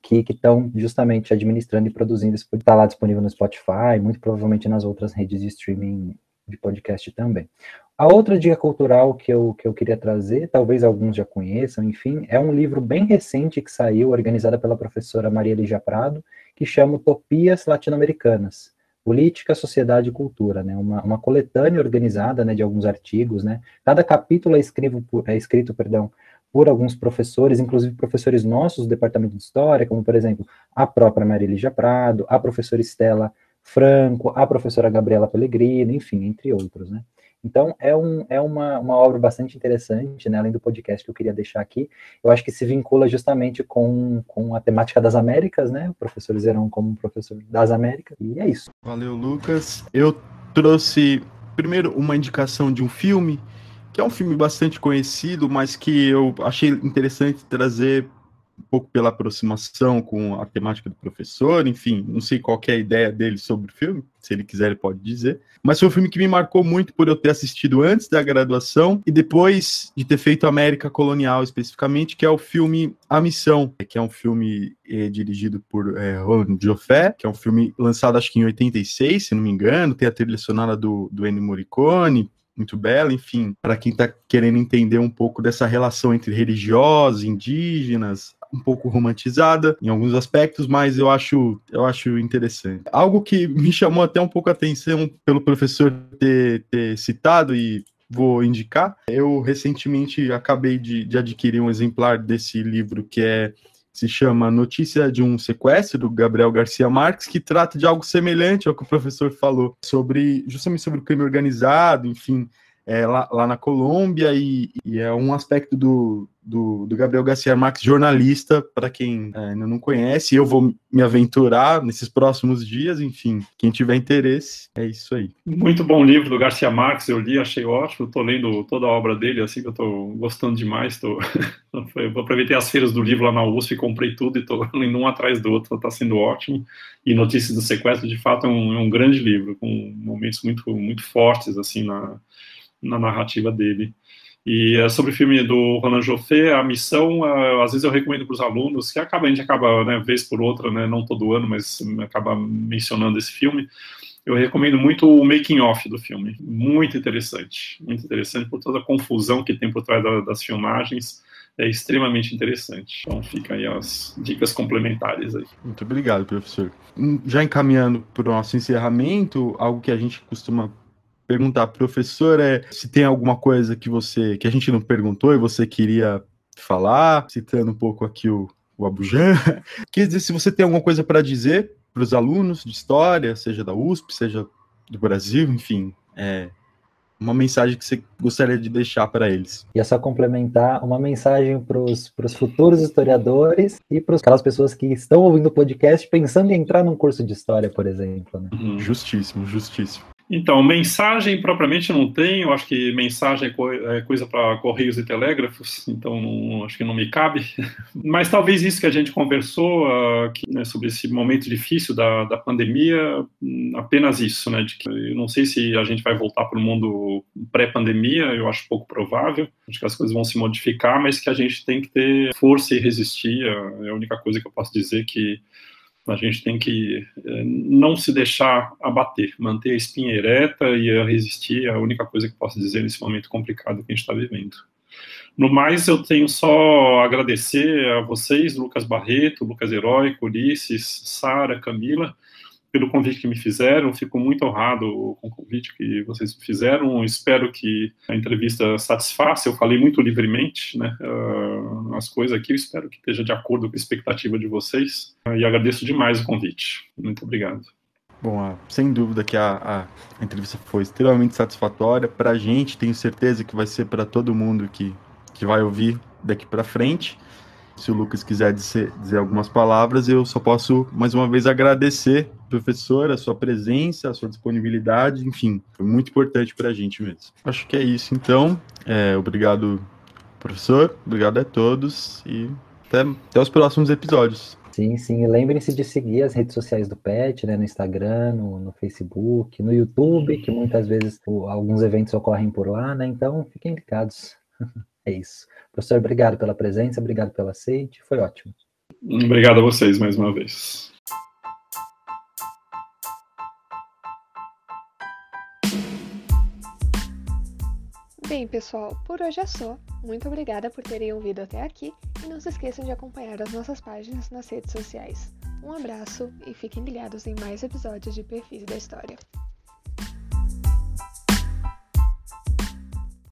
que estão justamente administrando e produzindo isso. Está lá disponível no Spotify, muito provavelmente nas outras redes de streaming de podcast também. A outra dica cultural que eu, que eu queria trazer, talvez alguns já conheçam, enfim, é um livro bem recente que saiu, organizada pela professora Maria Lígia Prado, que chama Utopias Latino-Americanas. Política, Sociedade e Cultura, né? Uma, uma coletânea organizada, né, de alguns artigos, né? Cada capítulo é escrito, é escrito, perdão, por alguns professores, inclusive professores nossos do Departamento de História, como, por exemplo, a própria Marília Prado, a professora Estela Franco, a professora Gabriela Pellegrino, enfim, entre outros, né? Então, é, um, é uma, uma obra bastante interessante, né, além do podcast que eu queria deixar aqui, eu acho que se vincula justamente com, com a temática das Américas, né, o professor Zerão como professor das Américas, e é isso. Valeu, Lucas. Eu trouxe, primeiro, uma indicação de um filme que é um filme bastante conhecido, mas que eu achei interessante trazer um pouco pela aproximação com a temática do professor, enfim, não sei qual é a ideia dele sobre o filme, se ele quiser ele pode dizer, mas foi um filme que me marcou muito por eu ter assistido antes da graduação e depois de ter feito América Colonial especificamente, que é o filme A Missão, que é um filme é, dirigido por é, Roland Joffé, que é um filme lançado acho que em 86, se não me engano, tem a trilha sonora do, do Ennio Morricone, muito bela, enfim, para quem está querendo entender um pouco dessa relação entre religiosos, indígenas, um pouco romantizada em alguns aspectos, mas eu acho, eu acho interessante. Algo que me chamou até um pouco a atenção pelo professor ter, ter citado e vou indicar, eu recentemente acabei de, de adquirir um exemplar desse livro que é se chama Notícia de um Sequestro, do Gabriel Garcia Marques, que trata de algo semelhante ao que o professor falou, sobre justamente sobre o crime organizado, enfim, é, lá, lá, na Colômbia, e, e, é um aspecto do, do, do Gabriel Garcia Marques, jornalista, para quem é, ainda não conhece. Eu vou me aventurar nesses próximos dias, enfim, quem tiver interesse, é isso aí. Muito bom livro do Garcia Marques, eu li, achei ótimo, estou lendo toda a obra dele, assim, que eu estou gostando demais, tô... eu aproveitei as feiras do livro lá na USP, comprei tudo e estou lendo um atrás do outro, está sendo ótimo, e Notícias do Sequestro, de fato, é um, é um grande livro, com momentos muito, muito fortes, assim, na na narrativa dele. E é sobre o filme do Roland Joffé, a missão, uh, às vezes eu recomendo para os alunos, que acaba, a gente acaba, né, vez por outra, né, não todo ano, mas acaba mencionando esse filme. Eu recomendo muito o making off do filme, muito interessante, muito interessante por toda a confusão que tem por trás da, das filmagens, é extremamente interessante. Então fica aí as dicas complementares aí. Muito obrigado, professor. Hum, já encaminhando para o nosso encerramento, algo que a gente costuma perguntar, professor, é se tem alguma coisa que você que a gente não perguntou e você queria falar, citando um pouco aqui o, o Abujan. Quer dizer, se você tem alguma coisa para dizer para os alunos de história, seja da USP, seja do Brasil, enfim, é uma mensagem que você gostaria de deixar para eles. E é só complementar uma mensagem para os futuros historiadores e para aquelas pessoas que estão ouvindo o podcast pensando em entrar num curso de história, por exemplo. Né? Uhum. Justíssimo, justíssimo. Então, mensagem propriamente não eu acho que mensagem é, é coisa para correios e telégrafos, então não, acho que não me cabe. Mas talvez isso que a gente conversou uh, que, né, sobre esse momento difícil da, da pandemia, hum, apenas isso, né? De que eu não sei se a gente vai voltar para o mundo pré-pandemia, eu acho pouco provável, acho que as coisas vão se modificar, mas que a gente tem que ter força e resistir, é a única coisa que eu posso dizer que a gente tem que é, não se deixar abater, manter a espinha ereta e resistir é a única coisa que posso dizer nesse momento complicado que a gente está vivendo. No mais, eu tenho só agradecer a vocês, Lucas Barreto, Lucas Heróico, Ulisses, Sara, Camila, pelo convite que me fizeram. Fico muito honrado com o convite que vocês fizeram. Espero que a entrevista satisfaça. Eu falei muito livremente, né, uh, as coisas aqui. Espero que esteja de acordo com a expectativa de vocês. Uh, e agradeço demais o convite. Muito obrigado. Bom, sem dúvida que a, a entrevista foi extremamente satisfatória para a gente. Tenho certeza que vai ser para todo mundo que, que vai ouvir daqui para frente. Se o Lucas quiser dizer, dizer algumas palavras, eu só posso mais uma vez agradecer, professor, a sua presença, a sua disponibilidade, enfim, foi muito importante para a gente mesmo. Acho que é isso, então. É, obrigado, professor, obrigado a todos e até, até os próximos episódios. Sim, sim. Lembrem-se de seguir as redes sociais do PET, né? No Instagram, no, no Facebook, no YouTube, que muitas vezes o, alguns eventos ocorrem por lá, né? Então fiquem ligados. é isso. Professor, obrigado pela presença, obrigado pelo aceite, foi ótimo. Obrigado a vocês mais uma vez. Bem, pessoal, por hoje é só. Muito obrigada por terem ouvido até aqui e não se esqueçam de acompanhar as nossas páginas nas redes sociais. Um abraço e fiquem ligados em mais episódios de Perfis da História.